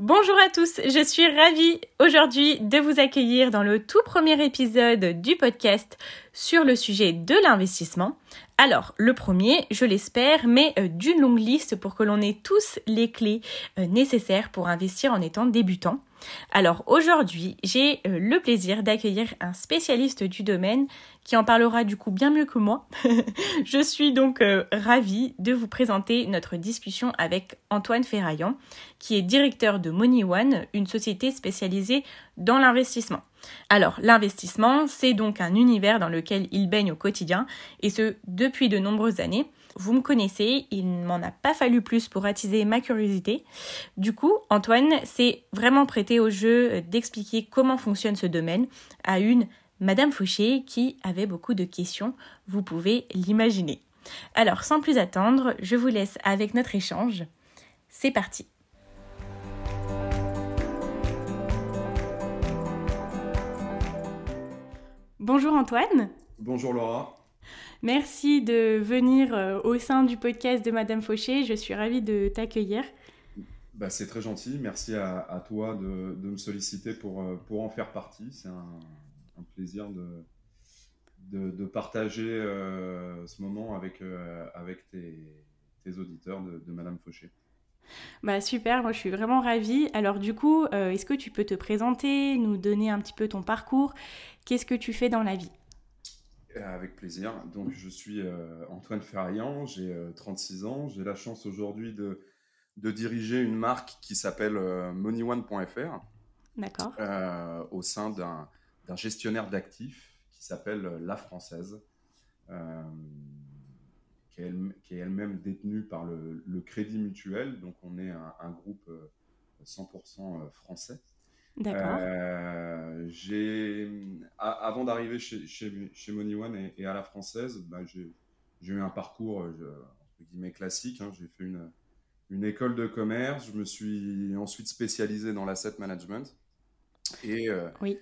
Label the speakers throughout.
Speaker 1: Bonjour à tous, je suis ravie aujourd'hui de vous accueillir dans le tout premier épisode du podcast sur le sujet de l'investissement. Alors, le premier, je l'espère, mais euh, d'une longue liste pour que l'on ait tous les clés euh, nécessaires pour investir en étant débutant. Alors aujourd'hui, j'ai euh, le plaisir d'accueillir un spécialiste du domaine qui en parlera du coup bien mieux que moi. Je suis donc euh, ravie de vous présenter notre discussion avec Antoine Ferraillant, qui est directeur de Money One, une société spécialisée dans l'investissement. Alors, l'investissement, c'est donc un univers dans lequel il baigne au quotidien, et ce, depuis de nombreuses années. Vous me connaissez, il ne m'en a pas fallu plus pour attiser ma curiosité. Du coup, Antoine s'est vraiment prêté au jeu d'expliquer comment fonctionne ce domaine à une Madame Fauché qui avait beaucoup de questions, vous pouvez l'imaginer. Alors, sans plus attendre, je vous laisse avec notre échange. C'est parti. Bonjour Antoine.
Speaker 2: Bonjour Laura.
Speaker 1: Merci de venir euh, au sein du podcast de Madame Fauché. Je suis ravie de t'accueillir.
Speaker 2: Bah, c'est très gentil. Merci à, toi de, me solliciter pour, euh, pour en faire partie. C'est un, plaisir de, de, partager euh, ce moment avec, avec tes, auditeurs de, Madame Fauché.
Speaker 1: Bah super, moi je suis vraiment ravie. Alors du coup, est-ce que tu peux te présenter, nous donner un petit peu ton parcours? Qu'est-ce que tu fais dans la vie?
Speaker 2: Euh, avec plaisir. Donc, je suis euh, Antoine Ferrian, j'ai 36 euh, ans. J'ai la chance aujourd'hui de, de, diriger une marque qui s'appelle moneyone.fr.
Speaker 1: D'accord.
Speaker 2: au sein d'un gestionnaire d'actifs qui s'appelle La Française, qui est elle-même détenue par le, le, Crédit Mutuel. Donc, on est un, un groupe 100% français.
Speaker 1: D'accord.
Speaker 2: Euh, j'ai, avant d'arriver chez, chez, chez Money One et, à la française, bah, j'ai, eu un parcours euh, entre guillemets classique. Hein. J'ai fait une, une école de commerce. Je me suis ensuite spécialisé dans l'asset management. Et euh,
Speaker 1: oui.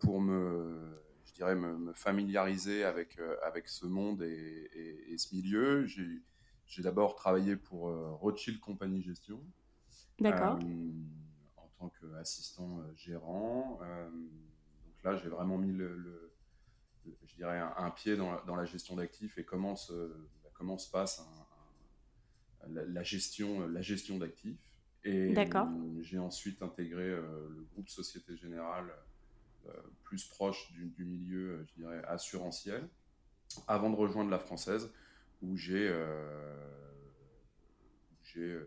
Speaker 2: Pour me, je dirais, me, familiariser avec, avec ce monde et, et, ce milieu, j'ai, d'abord travaillé pour Rothschild Compagnie Gestion.
Speaker 1: D'accord
Speaker 2: tant qu'assistant euh, gérant. Euh, donc là, j'ai vraiment mis le, je dirais un, pied dans la, gestion d'actifs et comment se, bah, comment se passe la, gestion, la gestion d'actifs. Et j'ai ensuite intégré euh, le groupe Société Générale plus proche du, milieu, je dirais, assurantiel, avant de rejoindre la française, où j'ai j'ai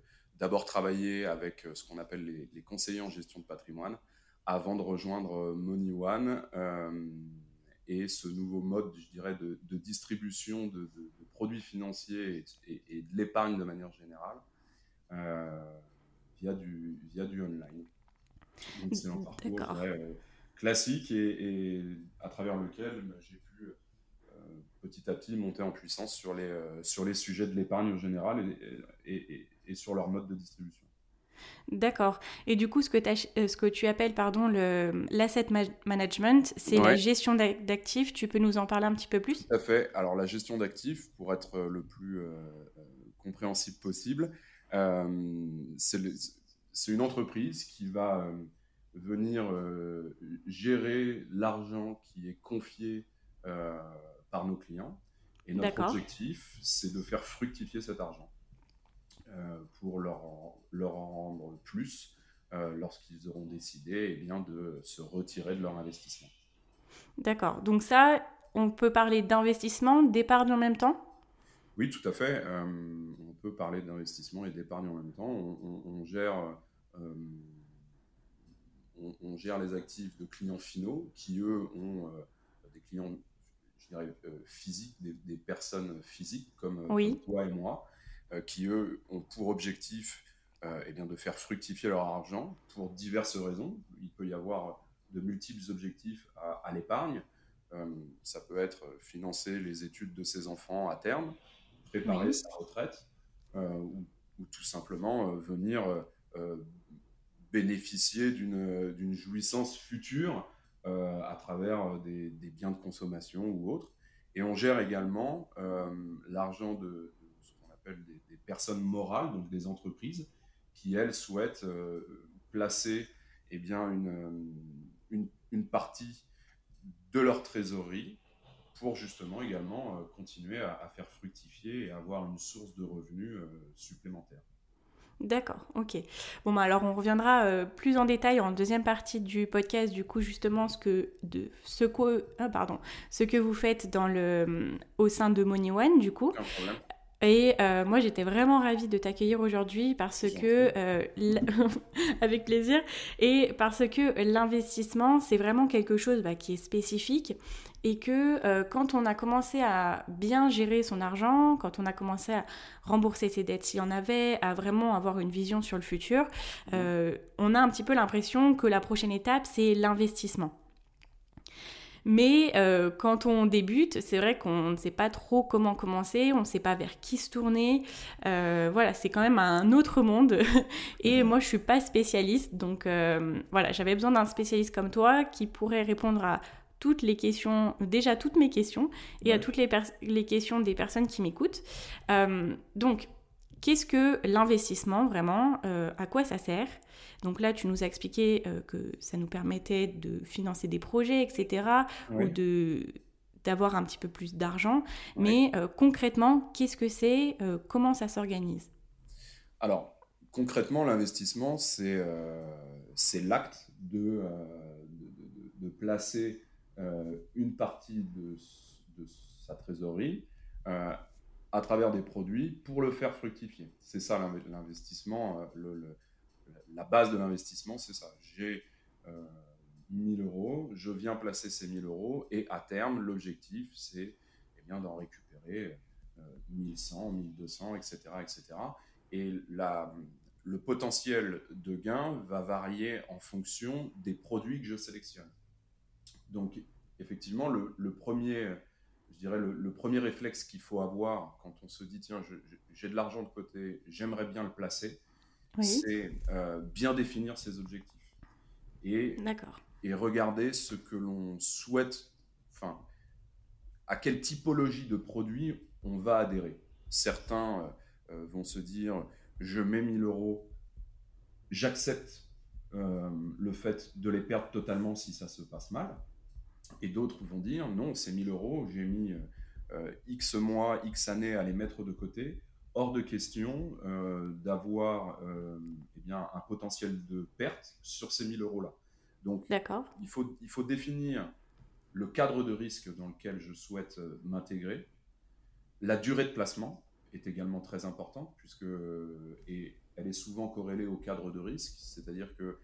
Speaker 2: d'abord travaillé avec euh, ce qu'on appelle les, conseillers en gestion de patrimoine avant de rejoindre euh, Money One euh, et ce nouveau mode, je dirais, de, distribution de, produits financiers et, de l'épargne de manière générale via, du, via du online. c'est un parcours classique et, à travers lequel bah, j'ai pu petit à petit monter en puissance sur les, sur les sujets de l'épargne en général et, et sur leur mode de distribution.
Speaker 1: D'accord. Et du coup, ce que, euh, ce que tu appelles pardon, l'asset management, c'est la gestion d'actifs. Tu peux nous en parler un petit peu plus?
Speaker 2: Tout à fait. Alors, la gestion d'actifs, pour être euh, le plus euh, compréhensible possible, c'est une entreprise qui va venir gérer l'argent qui est confié par nos clients. Et notre objectif, c'est de faire fructifier cet argent. Euh, pour leur, leur en rendre plus euh, lorsqu'ils auront décidé eh bien, de se retirer de leur investissement.
Speaker 1: D'accord. Donc ça, on peut parler d'investissement, d'épargne en même temps?
Speaker 2: Oui, tout à fait. Euh, on peut parler d'investissement et d'épargne en même temps. On, gère, on, gère les actifs de clients finaux qui, eux, ont des clients je dirais, physiques, des, personnes physiques comme,
Speaker 1: oui.
Speaker 2: comme toi et moi, euh, qui, eux, ont pour objectif eh bien, de faire fructifier leur argent pour diverses raisons. Il peut y avoir de multiples objectifs à, l'épargne. ça peut être financer les études de ses enfants à terme, préparer sa retraite, ou, ou, tout simplement venir bénéficier d'une jouissance future euh, à travers euh, des, biens de consommation ou autres. Et on gère également euh, l'argent de, ce qu'on appelle des, personnes morales, donc des entreprises, qui, elles, souhaitent placer eh bien, une, une, une, partie de leur trésorerie pour justement également continuer à, à, faire fructifier et avoir une source de revenus supplémentaire.
Speaker 1: D'accord, ok. Bon, bah alors on reviendra euh, plus en détail en deuxième partie du podcast, du coup, justement, ce que, de, ce que, ah, pardon, ce que vous faites dans le, au sein de Money One, du coup. Et euh, moi, j'étais vraiment ravie de t'accueillir aujourd'hui parce que, euh, avec plaisir, et parce que l'investissement, c'est vraiment quelque chose bah, qui est spécifique et que euh, quand on a commencé à bien gérer son argent, quand on a commencé à rembourser ses dettes s'il y en avait, à vraiment avoir une vision sur le futur, mmh. on a un petit peu l'impression que la prochaine étape, c'est l'investissement. Mais euh, quand on débute, c'est vrai qu'on ne sait pas trop comment commencer, on ne sait pas vers qui se tourner. Euh, voilà, c'est quand même un autre monde. Et moi, je suis pas spécialiste, donc euh, voilà, j'avais besoin d'un spécialiste comme toi qui pourrait répondre à toutes les questions, déjà toutes mes questions, et à toutes les, les, questions des personnes qui m'écoutent. donc, qu'est-ce que l'investissement vraiment À quoi ça sert? Donc là, tu nous as expliqué euh, que ça nous permettait de financer des projets, etc., ou de d'avoir un petit peu plus d'argent. Mais euh, concrètement, qu'est-ce que c'est euh, Comment ça s'organise?
Speaker 2: Alors, concrètement, l'investissement, c'est c'est l'acte de, de, placer une partie de, sa trésorerie à travers des produits pour le faire fructifier. C'est ça l'investissement, le la base de l'investissement, c'est ça. J'ai 1000 euh, euros, je viens placer ces 1000 euros et à terme, l'objectif, c'est eh d'en récupérer 1100, 1200, etc. etc. Et la, le potentiel de gain va varier en fonction des produits que je sélectionne. Donc, effectivement, le, premier, je dirais le, premier réflexe qu'il faut avoir quand on se dit tiens, j'ai de l'argent de côté, j'aimerais bien le placer, c'est euh, bien définir ses objectifs. Et, et regarder ce que l'on souhaite, enfin, à quelle typologie de produit on va adhérer. Certains euh, euh, vont se dire, je mets 1000 euros, j'accepte le fait de les perdre totalement si ça se passe mal. Et d'autres vont dire, non, c'est 1000 euros, j'ai mis X mois, X années à les mettre de côté hors de question euh, d'avoir euh, eh bien, un potentiel de perte sur ces 1000 euros-là. Donc, il faut, il faut définir le cadre de risque dans lequel je souhaite euh, m'intégrer. La durée de placement est également très importante, puisque et elle est souvent corrélée au cadre de risque, c'est-à-dire que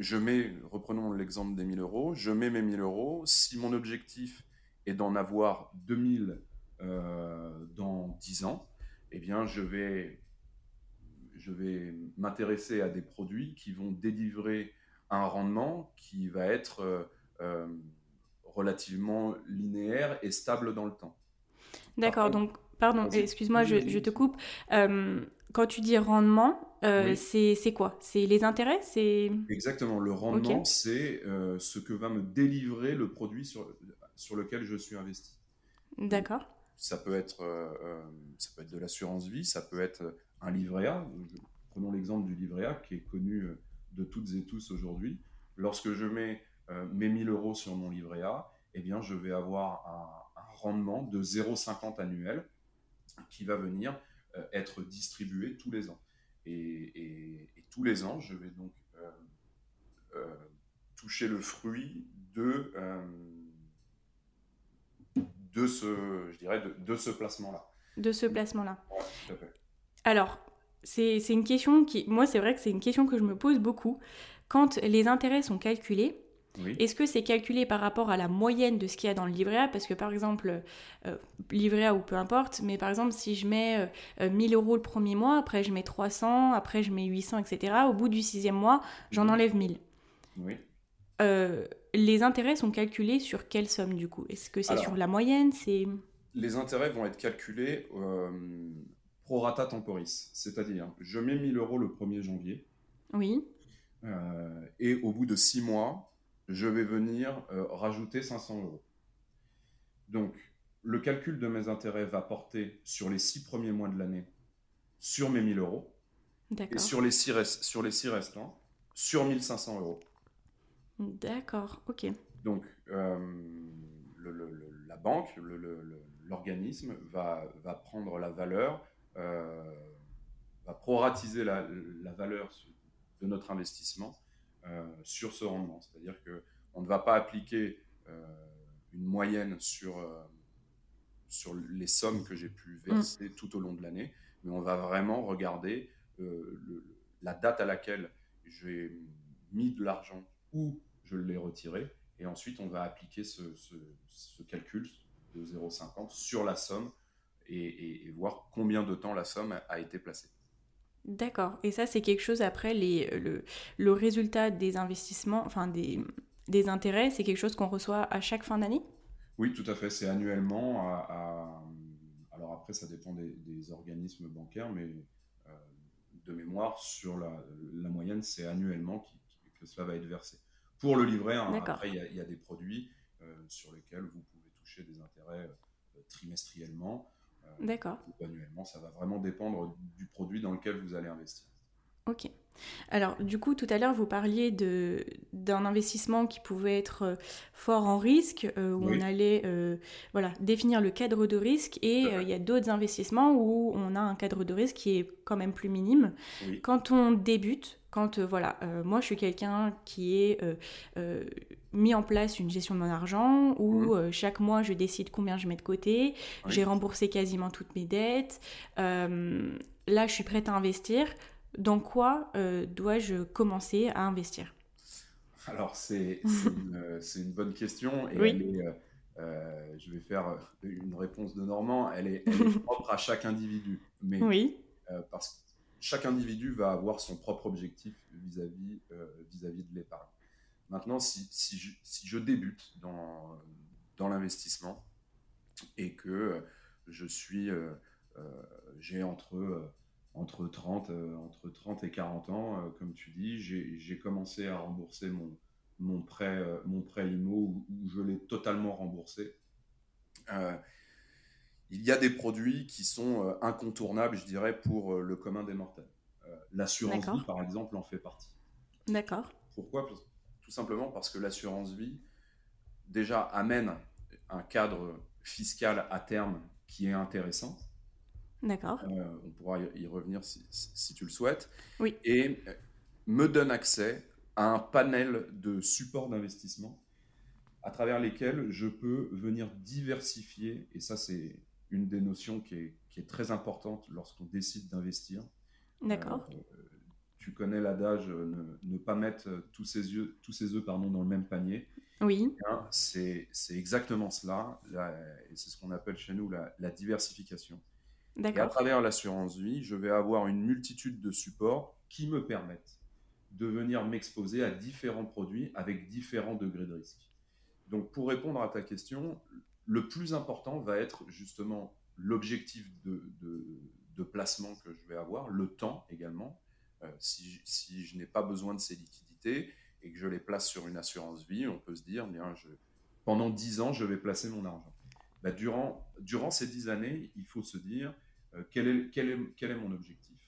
Speaker 2: je mets, reprenons l'exemple des 1000 euros, je mets mes 1000 euros, si mon objectif est d'en avoir 2000 euh, dans 10 ans, eh bien, je vais, je vais m'intéresser à des produits qui vont délivrer un rendement qui va être euh, euh, relativement linéaire et stable dans le temps.
Speaker 1: D'accord, donc, pardon, excuse-moi, je, te coupe. quand tu dis rendement, c'est quoi? C'est les intérêts? C'est
Speaker 2: Exactement, le rendement, c'est ce que va me délivrer le produit sur, sur lequel je suis investi.
Speaker 1: D'accord
Speaker 2: ça peut être, euh, euh, ça peut être de l'assurance vie, ça peut être un livret A. Prenons l'exemple du livret A qui est connu euh, de toutes et tous aujourd'hui. Lorsque je mets mes 1000 euros sur mon livret A, eh bien, je vais avoir un, rendement de 0,50 annuel qui va venir être distribué tous les ans. Et, tous les ans, je vais donc toucher le fruit de de ce, je dirais, de, ce placement-là.
Speaker 1: De ce placement-là. Alors, c'est une question qui, moi, c'est vrai que c'est une question que je me pose beaucoup. Quand les intérêts sont calculés, Est-ce que c'est calculé par rapport à la moyenne de ce qu'il y a dans le livret A? Parce que par exemple, euh, livret A ou peu importe, mais par exemple, si je mets 1000 euros le premier mois, après je mets 300, après je mets 800, etc., au bout du sixième mois, j'en enlève 1000.
Speaker 2: Oui.
Speaker 1: les intérêts sont calculés sur quelle somme du coup? Est-ce que c'est sur la moyenne? C'est...
Speaker 2: Les intérêts vont être calculés pro rata temporis, c'est-à-dire je mets 1000 euros le 1er janvier.
Speaker 1: Oui.
Speaker 2: Euh, et au bout de six mois, je vais venir euh, rajouter 500 euros. Donc, le calcul de mes intérêts va porter sur les six premiers mois de l'année sur mes 1000 euros. Et sur les six, sur les six restants, sur 1500 euros.
Speaker 1: D'accord, ok.
Speaker 2: Donc, euh, la banque, l'organisme va, va, prendre la valeur, va proratiser la, la valeur de notre investissement euh, sur ce rendement. C'est-à-dire qu'on ne va pas appliquer euh, une moyenne sur, euh, sur les sommes que j'ai pu verser mm. tout au long de l'année, mais on va vraiment regarder la date à laquelle j'ai mis de l'argent ou je l'ai retiré, et ensuite on va appliquer ce, calcul de 0,50 sur la somme et, et, voir combien de temps la somme a été placée.
Speaker 1: D'accord. Et ça, c'est quelque chose après, les, le, le, résultat des investissements, enfin des, des intérêts, c'est quelque chose qu'on reçoit à chaque fin d'année?
Speaker 2: Oui, tout à fait. C'est annuellement. À, Alors après, ça dépend des, des organismes bancaires, mais euh, de mémoire, sur la, la moyenne, c'est annuellement que cela va être versé. Pour le livret, après, il y, y, a des produits euh, sur lesquels vous pouvez toucher des intérêts euh, trimestriellement.
Speaker 1: D'accord.
Speaker 2: Annuellement, ça va vraiment dépendre du produit dans lequel vous allez investir.
Speaker 1: Ok. Alors, du coup, tout à l'heure, vous parliez de, d'un investissement qui pouvait être euh, fort en risque, euh, où on allait euh, voilà, définir le cadre de risque, et il y a d'autres investissements où on a un cadre de risque qui est quand même plus minime. Quand on débute, quand, voilà, moi, je suis quelqu'un qui est mis en place une gestion de mon argent où mmh. chaque mois je décide combien je mets de côté, j'ai remboursé quasiment toutes mes dettes, là je suis prête à investir dans quoi euh, dois-je commencer à investir?
Speaker 2: Alors, c'est une, une, bonne question. Et oui. Euh, euh, je vais faire une réponse de Normand. Elle est, propre à chaque individu. Mais,
Speaker 1: oui.
Speaker 2: parce que chaque individu va avoir son propre objectif vis-à-vis vis-à-vis de l'épargne. Maintenant, si, si, je, si, je, débute dans, dans l'investissement et que je suis, j'ai entre entre 30, euh, entre 30 et 40 ans, euh, comme tu dis, j'ai commencé à rembourser mon, mon prêt, euh, mon prêt IMO où, je l'ai totalement remboursé. Il y a des produits qui sont incontournables, je dirais, pour le commun des mortels. L'assurance vie, par exemple, en fait partie.
Speaker 1: D'accord.
Speaker 2: Pourquoi? Tout simplement parce que l'assurance vie, déjà, amène un cadre fiscal à terme qui est intéressant.
Speaker 1: D'accord.
Speaker 2: Euh, on pourra y revenir si, tu le souhaites.
Speaker 1: Oui.
Speaker 2: Et euh, me donne accès à un panel de supports d'investissement à travers lesquels je peux venir diversifier, et ça c'est une des notions qui est, qui est très importante lorsqu'on décide d'investir.
Speaker 1: D'accord. Euh,
Speaker 2: tu connais l'adage ne, pas mettre tous ses, yeux, tous ses œufs pardon, dans le même panier.
Speaker 1: Oui.
Speaker 2: C'est exactement cela, et c'est ce qu'on appelle chez nous la, la diversification. Et à travers l'assurance vie, je vais avoir une multitude de supports qui me permettent de venir m'exposer à différents produits avec différents degrés de risque. Donc pour répondre à ta question, le plus important va être justement l'objectif de, placement que je vais avoir, le temps également. Euh, si, je n'ai pas besoin de ces liquidités et que je les place sur une assurance vie, on peut se dire, bien, je, pendant 10 ans, je vais placer mon argent. Bah, durant, ces 10 années, il faut se dire, euh, quel est mon objectif?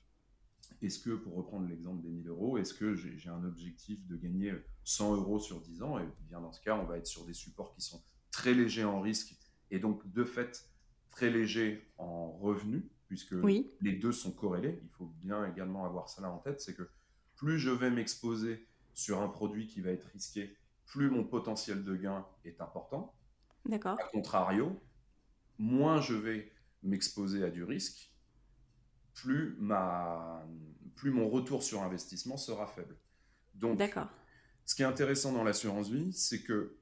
Speaker 2: Est-ce que, pour reprendre l'exemple des 1000 euros, est-ce que j'ai un objectif de gagner 100 euros sur 10 ans? Et bien dans ce cas, on va être sur des supports qui sont très légers en risque et donc de fait très légers en revenus, puisque les deux sont corrélés. Il faut bien également avoir là en tête, c'est que plus je vais m'exposer sur un produit qui va être risqué, plus mon potentiel de gain est important.
Speaker 1: D'accord.
Speaker 2: A contrario, moins je vais m'exposer à du risque, plus, ma, plus mon retour sur investissement sera faible. Donc, Ce qui est intéressant dans l'assurance vie, c'est que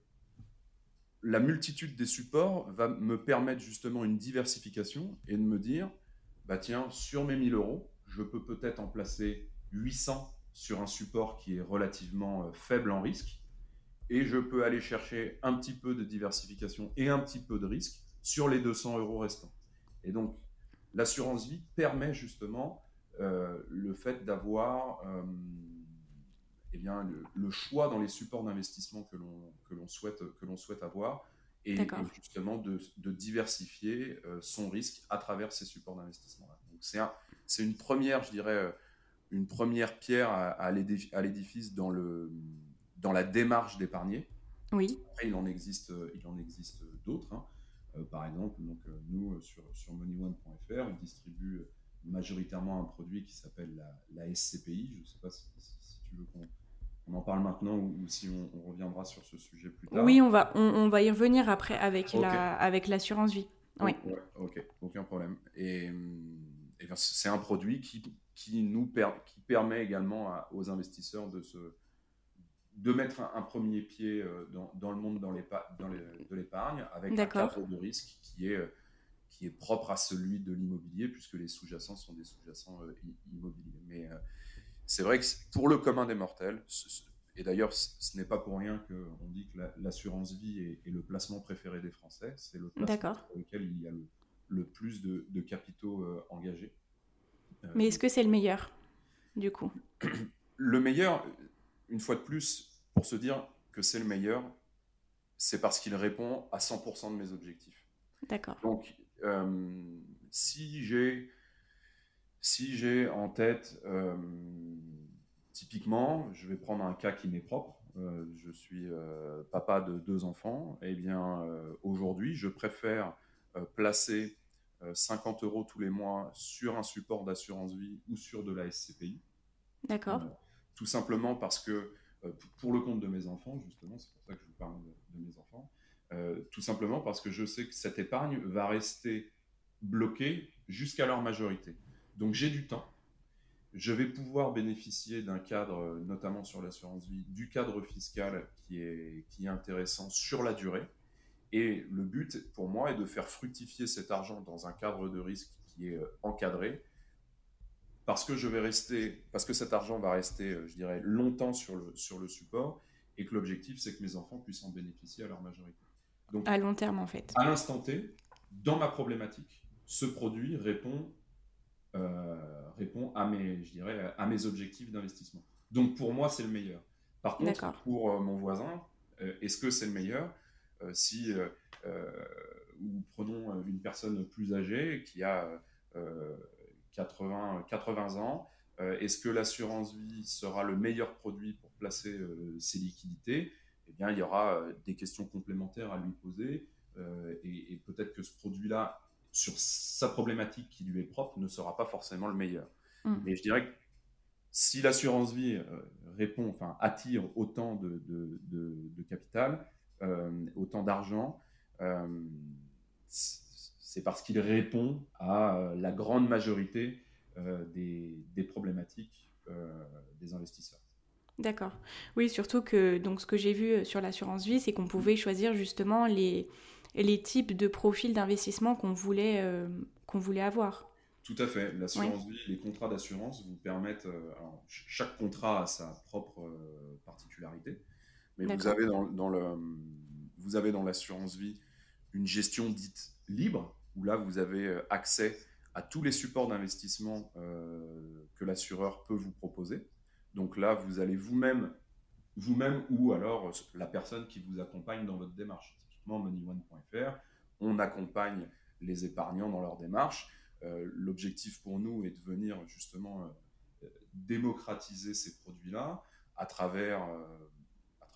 Speaker 2: la multitude des supports va me permettre justement une diversification et de me dire, bah tiens, sur mes 1000 euros, je peux peut-être en placer 800 sur un support qui est relativement euh, faible en risque et je peux aller chercher un petit peu de diversification et un petit peu de risque sur les 200 euros restants. Et donc, l'assurance vie permet justement euh, le fait d'avoir euh, eh bien, le, choix dans les supports d'investissement que l'on souhaite, que souhaite avoir et, justement de, diversifier son risque à travers ces supports d'investissement. Donc, c'est une première, je dirais, une première pierre à, l'édifice dans, le, dans la démarche d'épargner.
Speaker 1: Oui.
Speaker 2: Après, il en existe, il en existe d'autres. Hein. Euh, par exemple, donc, euh, nous, sur, sur moneyone.fr, on distribue majoritairement un produit qui s'appelle la, SCPI. Je ne sais pas si, tu veux qu'on on en parle maintenant ou, si on, reviendra sur ce sujet plus tard.
Speaker 1: Oui, on va, on, va y revenir après avec la avec l'assurance vie. Oui.
Speaker 2: ok, aucun problème. Et, et c'est un produit qui, qui, nous qui permet également aux investisseurs de, se, de mettre un, premier pied euh, dans, dans, le monde dans dans de l'épargne avec un cadre de risque qui est, euh, qui est propre à celui de l'immobilier puisque les sous-jacents sont des sous-jacents euh, immobiliers. Mais c'est vrai que pour le commun des mortels, et d'ailleurs ce n'est pas pour rien qu'on dit que l'assurance vie est, le placement préféré des Français, c'est le placement pour lequel il y a le, plus de, de capitaux engagés.
Speaker 1: Euh, Mais est-ce que c'est le meilleur, du coup?
Speaker 2: Le meilleur, une fois de plus, pour se dire que c'est le meilleur, c'est parce qu'il répond à 100% de mes objectifs.
Speaker 1: D'accord.
Speaker 2: Donc, euh, si j'ai si j'ai en tête, euh, typiquement, je vais prendre un cas qui m'est propre. je suis papa de deux enfants. Eh bien, aujourd'hui, je préfère placer 50 euh, euros tous les mois sur un support d'assurance vie ou sur de la SCPI.
Speaker 1: D'accord.
Speaker 2: Euh, tout simplement parce que, euh, pour le compte de mes enfants, justement, c'est pour ça que je vous parle de, mes enfants, tout simplement parce que je sais que cette épargne va rester bloquée jusqu'à leur majorité. Donc j'ai du temps. Je vais pouvoir bénéficier d'un cadre, notamment sur l'assurance vie, du cadre fiscal qui est, qui est intéressant sur la durée. Et le but, pour moi, est de faire fructifier cet argent dans un cadre de risque qui est euh, encadré, parce que je vais rester, parce que cet argent va rester, euh, je dirais, longtemps sur le, sur le support, et que l'objectif, c'est que mes enfants puissent en bénéficier à leur majorité.
Speaker 1: Donc, à long terme, en fait.
Speaker 2: À l'instant T, dans ma problématique, ce produit répond, euh, répond à mes, je dirais, à mes objectifs d'investissement. Donc pour moi, c'est le meilleur. Par contre, pour mon voisin, est-ce que c'est le meilleur euh, si euh, euh, ou prenons une personne plus âgée qui a 80, 80 ans, est-ce que l'assurance vie sera le meilleur produit pour placer ses liquidités? Eh bien, il y aura des questions complémentaires à lui poser et, peut-être que ce produit-là, sur sa problématique qui lui est propre, ne sera pas forcément le meilleur. Mmh. Mais je dirais que si l'assurance vie répond, enfin attire autant de, de capital, euh, autant d'argent, euh, c'est parce qu'il répond à euh, la grande majorité des, des, problématiques des investisseurs.
Speaker 1: D'accord. Oui, surtout que donc ce que j'ai vu sur l'assurance vie, c'est qu'on pouvait choisir justement les, les types de profils d'investissement qu'on voulait, qu'on voulait avoir.
Speaker 2: Tout à fait. L'assurance vie, les contrats d'assurance vous permettent. chaque contrat a sa propre particularité. Mais vous avez dans, dans le, vous avez dans l'assurance vie une gestion dite libre, où là vous avez euh, accès à tous les supports d'investissement euh, que l'assureur peut vous proposer. Donc là, vous allez vous-même, vous-même ou alors la personne qui vous accompagne dans votre démarche. Moneyone.fr, on accompagne les épargnants dans leur démarche. Euh, l'objectif pour nous est de venir justement démocratiser ces produits-là à travers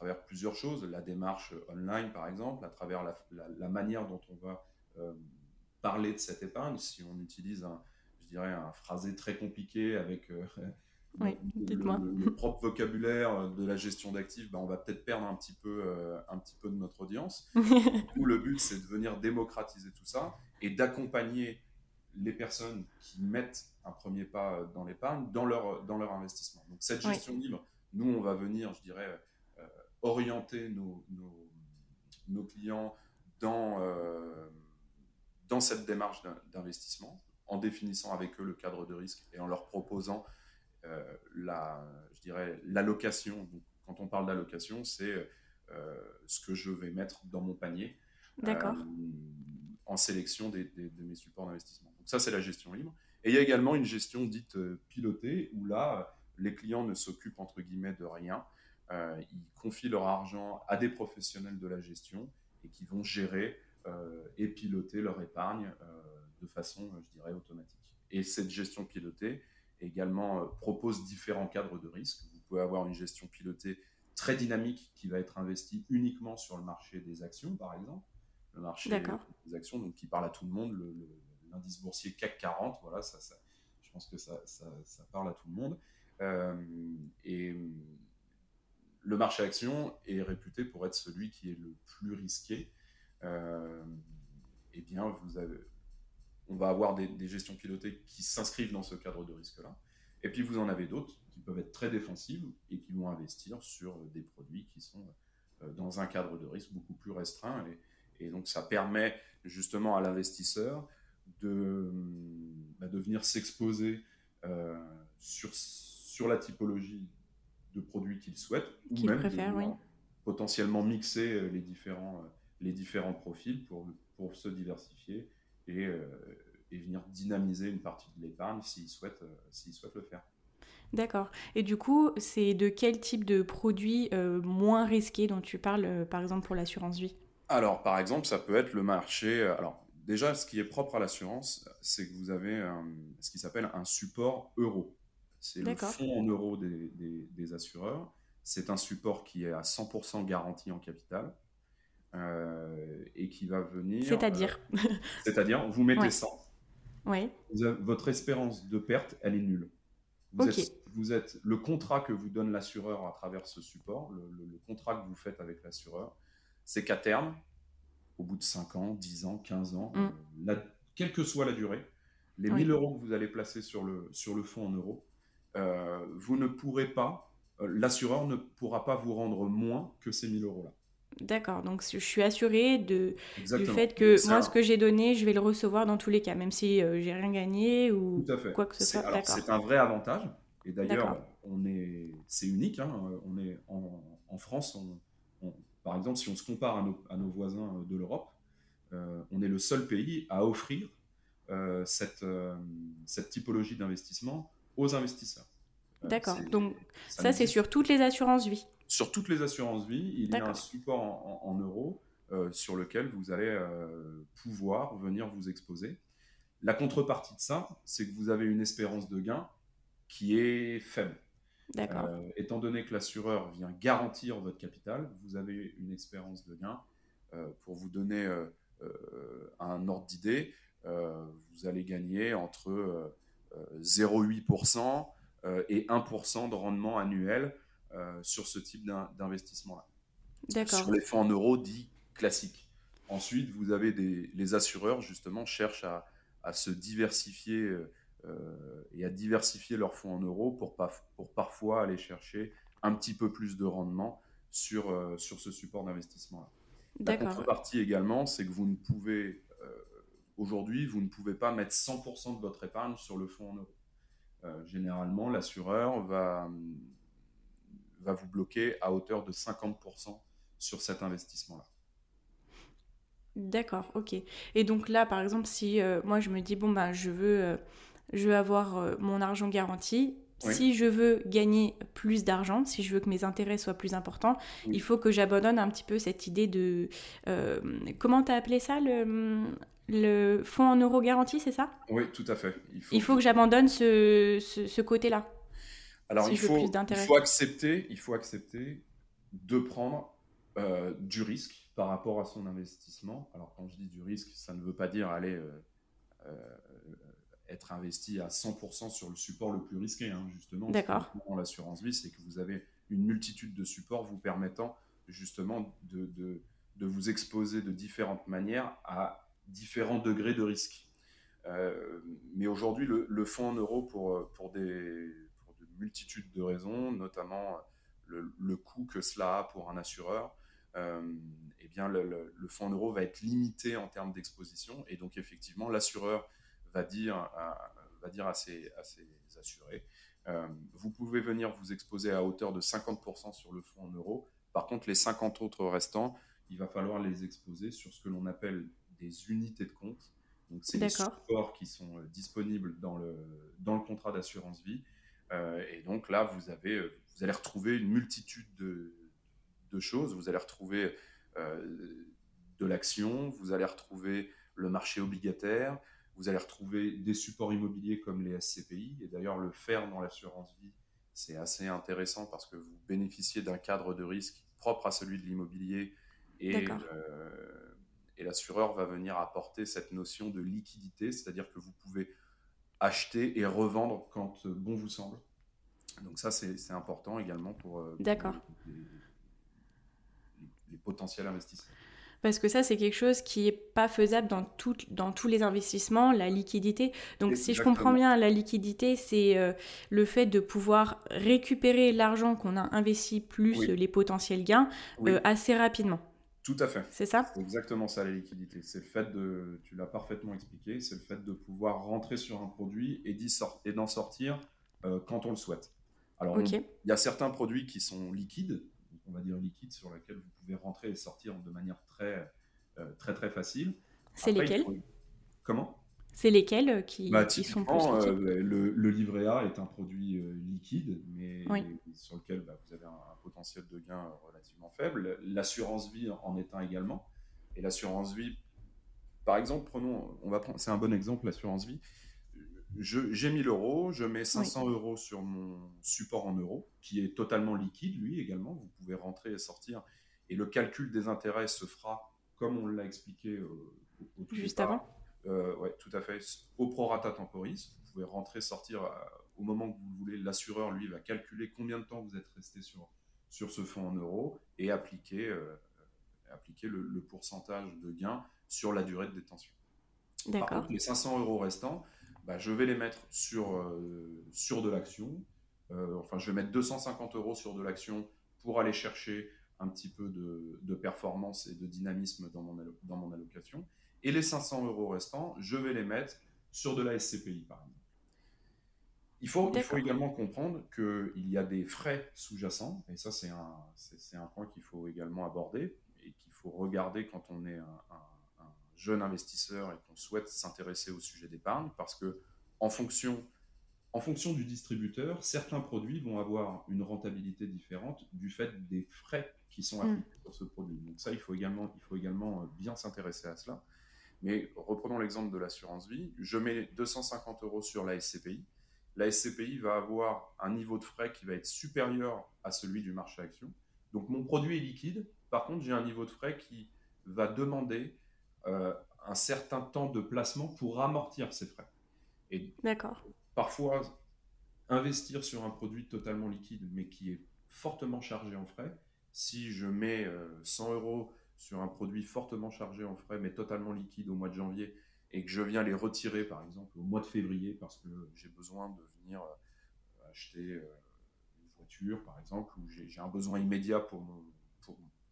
Speaker 2: travers plusieurs choses, la démarche online par exemple, à travers la, manière dont on va euh, parler de cette épargne. Si on utilise un, je dirais, un phrasé très compliqué avec euh, le, propre vocabulaire de la gestion d'actifs, ben, on va peut-être perdre un petit peu, euh, un petit peu de notre audience. Où le but, c'est de venir démocratiser tout ça et d'accompagner les personnes qui mettent un premier pas dans l'épargne, dans leur, dans leur investissement. Donc cette gestion libre, nous, on va venir, je dirais, euh, orienter nos, nos, nos, clients dans, dans cette démarche d'investissement en définissant avec eux le cadre de risque et en leur proposant la, je dirais, l'allocation. Quand on parle d'allocation, c'est ce que je vais mettre dans mon panier en sélection des, de mes supports d'investissement. Donc ça, c'est la gestion libre. Et il y a également une gestion dite pilotée, où là, les clients ne s'occupent entre guillemets de rien. Euh, ils confient leur argent à des professionnels de la gestion et qui vont gérer euh, et piloter leur épargne euh, de façon, je dirais, automatique. Et cette gestion pilotée également propose différents cadres de risque. Vous pouvez avoir une gestion pilotée très dynamique qui va être investie uniquement sur le marché des actions, par exemple. Le marché des actions, donc qui parle à tout le monde, l'indice boursier CAC 40, voilà, ça, ça, je pense que ça, ça, ça parle à tout le monde. Euh, et le marché action est réputé pour être celui qui est le plus risqué. Euh, eh bien, vous avez, on va avoir des, gestions pilotées qui s'inscrivent dans ce cadre de risque-là. Et puis, vous en avez d'autres qui peuvent être très défensives et qui vont investir sur des produits qui sont euh, dans un cadre de risque beaucoup plus restreint. Et, donc, ça permet justement à l'investisseur de, bah, de venir s'exposer sur sur la typologie de produits qu'il souhaite,
Speaker 1: ou même préfère, oui.
Speaker 2: potentiellement mixer euh, les différents, euh, les différents profils pour, pour se diversifier et, euh, et venir dynamiser une partie de l'épargne s'il souhaite, s'il souhaite le faire.
Speaker 1: D'accord. Et du coup, c'est de quel type de produit moins risqué dont tu parles, par exemple, pour l'assurance vie?
Speaker 2: Alors, par exemple, ça peut être le marché. Alors, déjà, ce qui est propre à l'assurance, c'est que vous avez ce qui s'appelle un support euro. C'est le fonds en euros des, assureurs. C'est un support qui est à 100% garanti en capital euh, et qui va venir.
Speaker 1: C'est-à-dire
Speaker 2: euh, C'est-à-dire, vous mettez 100.
Speaker 1: Oui.
Speaker 2: votre espérance de perte, elle est nulle. Vous, êtes, vous êtes, le contrat que vous donne l'assureur à travers ce support, le, contrat que vous faites avec l'assureur, c'est qu'à terme, au bout de 5 ans, 10 ans, 15 ans, mm. euh, quelle que soit la durée, les 1000 euros que vous allez placer sur le, sur le fonds en euros, euh, vous ne pourrez pas, euh, l'assureur ne pourra pas vous rendre moins que ces 1000 euros-là.
Speaker 1: D'accord, donc je suis assuré de, du fait que moi, ce que j'ai donné, je vais le recevoir dans tous les cas, même si euh, j'ai rien gagné ou quoi que ce soit.
Speaker 2: C'est un vrai avantage. Et d'ailleurs, on est, c'est unique. Hein, on est en, en France, par exemple, si on se compare à nos, à nos voisins de l'Europe, on est le seul pays à offrir cette, cette typologie d'investissement aux investisseurs.
Speaker 1: Euh, D'accord. Donc ça, c'est sur toutes les assurances vie.
Speaker 2: Sur toutes les assurances vie, il y a un support en, euros euh, sur lequel vous allez euh, pouvoir venir vous exposer. La contrepartie de ça, c'est que vous avez une espérance de gain qui est faible.
Speaker 1: D'accord.
Speaker 2: étant donné que l'assureur vient garantir votre capital, vous avez une espérance de gain. pour vous donner un ordre d'idée, vous allez gagner entre 0,8% euh, et 1% de rendement annuel euh, sur ce type d'investissement-là. Sur les fonds en euros dits classiques. Ensuite, vous avez des, les assureurs, justement, cherchent à, à se diversifier euh, et à diversifier leurs fonds en euros pour, pour parfois aller chercher un petit peu plus de rendement sur, sur ce support d'investissement-là. La contrepartie également, c'est que vous ne pouvez Aujourd'hui, vous ne pouvez pas mettre 100% de votre épargne sur le fonds en euros. Euh, généralement, l'assureur va, va vous bloquer à hauteur de 50% sur cet investissement-là.
Speaker 1: D'accord, ok. Et donc là, par exemple, si euh, moi je me dis, bon, bah, je, veux, euh, je veux avoir mon argent garanti, si je veux gagner plus d'argent, si je veux que mes intérêts soient plus importants, il faut que j'abandonne un petit peu cette idée de... comment tu as appelé ça le, le fonds en euros garanti, c'est ça?
Speaker 2: Oui, tout à fait.
Speaker 1: Il faut, que, j'abandonne ce, ce, côté-là.
Speaker 2: Alors, il, faut, il, faut, accepter, il faut accepter de prendre euh, du risque par rapport à son investissement. Alors, quand je dis du risque, ça ne veut pas dire aller euh, euh, être investi à 100% sur le support le plus risqué, hein, justement.
Speaker 1: D'accord.
Speaker 2: L'assurance vie, c'est que vous avez une multitude de supports vous permettant justement de, de, de vous exposer de différentes manières à différents degrés de risque. Mais aujourd'hui, le, fonds en euros, pour, pour, des, pour de raisons, notamment le, coût que cela a pour un assureur, eh bien le, fonds en euros va être limité en termes d'exposition. Et donc, effectivement, l'assureur va dire à, va dire à ses, à ses assurés, vous pouvez venir vous exposer à hauteur de 50% sur le fonds en euros. Par contre, les 50 autres restants, il va falloir les exposer sur ce que l'on appelle des unités de compte. Donc, c'est des supports qui sont euh, disponibles dans le, dans le contrat d'assurance vie. Euh, et donc là, vous, avez, euh, vous allez retrouver une multitude de, de choses. Vous allez retrouver de l'action, vous allez retrouver le marché obligataire, vous allez retrouver des supports immobiliers comme les SCPI. Et d'ailleurs, le faire dans l'assurance vie, c'est assez intéressant parce que vous bénéficiez d'un cadre de risque propre à celui de l'immobilier et, euh, et l'assureur va venir apporter cette notion de liquidité, c'est-à-dire que vous pouvez acheter et revendre quand euh, bon vous semble. Donc ça, c'est important également pour, euh, les, les, potentiels investisseurs.
Speaker 1: Parce que ça, c'est quelque chose qui n'est pas faisable dans, tout, dans tous les investissements, la liquidité. Donc, si je comprends bien, la liquidité, c'est le fait de pouvoir récupérer l'argent qu'on a investi plus les potentiels gains assez rapidement.
Speaker 2: Tout à fait.
Speaker 1: C'est ça?
Speaker 2: C'est exactement ça la liquidité. C'est le fait de, tu l'as parfaitement expliqué, c'est le fait de pouvoir rentrer sur un produit et d'en sortir euh, quand on le souhaite. Alors, il y a certains produits qui sont liquides, on va dire liquides, sur lesquels vous pouvez rentrer et sortir de manière très, euh, très, très facile.
Speaker 1: C'est lesquels?
Speaker 2: Comment?
Speaker 1: C'est lesquels euh, qui,
Speaker 2: bah,
Speaker 1: qui sont
Speaker 2: plus euh, le, le, livret A est un produit euh, liquide, mais sur lequel bah, vous avez un, potentiel de gain relativement faible. L'assurance vie en est un également. Et l'assurance vie, par exemple, prenons, on va prendre, c'est un bon exemple, l'assurance vie. J'ai 1000 euros, je mets 500 euros sur mon support en euros, qui est totalement liquide, lui également. Vous pouvez rentrer et sortir. Et le calcul des intérêts se fera comme on l'a expliqué
Speaker 1: juste avant
Speaker 2: euh, tout à fait. Au prorata temporis, vous pouvez rentrer, sortir euh, au moment que vous le voulez. L'assureur, lui, va calculer combien de temps vous êtes resté sur, sur ce fonds en euros et appliquer, euh, appliquer le, pourcentage de gain sur la durée de détention. Par contre, les 500 euros restants, bah, je vais les mettre sur, sur de l'action. enfin, je vais mettre 250 euros sur de l'action pour aller chercher un petit peu de, de performance et de dynamisme dans mon, dans mon allocation. Et les 500 euros restants, je vais les mettre sur de la SCPI, par exemple. Il faut, il faut également comprendre qu'il y a des frais sous-jacents, et ça, c'est un, c'est, un point qu'il faut également aborder et qu'il faut regarder quand on est un, jeune investisseur et qu'on souhaite s'intéresser au sujet d'épargne, parce que en fonction, en fonction du distributeur, certains produits vont avoir une rentabilité différente du fait des frais qui sont hmm. appliqués sur ce produit. Donc ça, il faut également, il faut également euh, bien s'intéresser à cela. Mais reprenons l'exemple de l'assurance vie. Je mets 250 euros sur la SCPI. La SCPI va avoir un niveau de frais qui va être supérieur à celui du marché action. Donc mon produit est liquide. Par contre, j'ai un niveau de frais qui va demander euh, un certain temps de placement pour amortir ces frais.
Speaker 1: Et D'accord.
Speaker 2: Parfois, investir sur un produit totalement liquide, mais qui est fortement chargé en frais, si je mets 100 euh, euros sur un produit fortement chargé en frais mais totalement liquide au mois de janvier et que je viens les retirer par exemple au mois de février parce que j'ai besoin de venir euh, acheter euh, une voiture par exemple ou j'ai un besoin immédiat pour mon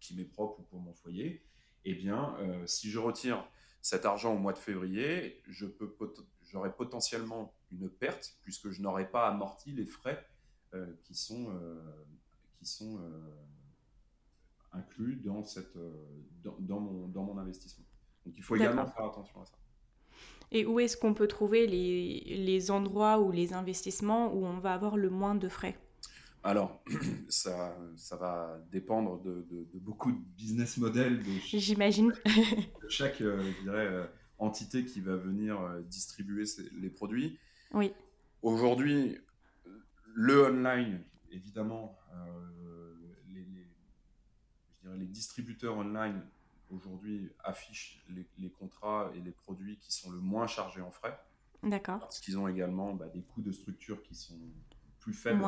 Speaker 2: qui m'est propre ou pour mon foyer, eh bien euh, si je retire cet argent au mois de février, j'aurai potentiellement une perte puisque je n'aurai pas amorti les frais qui sont qui sont inclus dans, cette, euh, dans, mon, dans mon investissement. Donc il faut également faire attention à ça.
Speaker 1: Et où est-ce qu'on peut trouver les, les, endroits ou les investissements où on va avoir le moins de frais?
Speaker 2: Alors, ça, ça va dépendre de, de, beaucoup de business models.
Speaker 1: J'imagine.
Speaker 2: De chaque, euh, je dirais, euh, entité qui va venir distribuer les produits.
Speaker 1: Oui.
Speaker 2: Aujourd'hui, le online, évidemment, les distributeurs online aujourd'hui affichent les, contrats et les produits qui sont le moins chargés en frais.
Speaker 1: D'accord.
Speaker 2: Parce qu'ils ont également bah, des coûts de structure qui sont plus faibles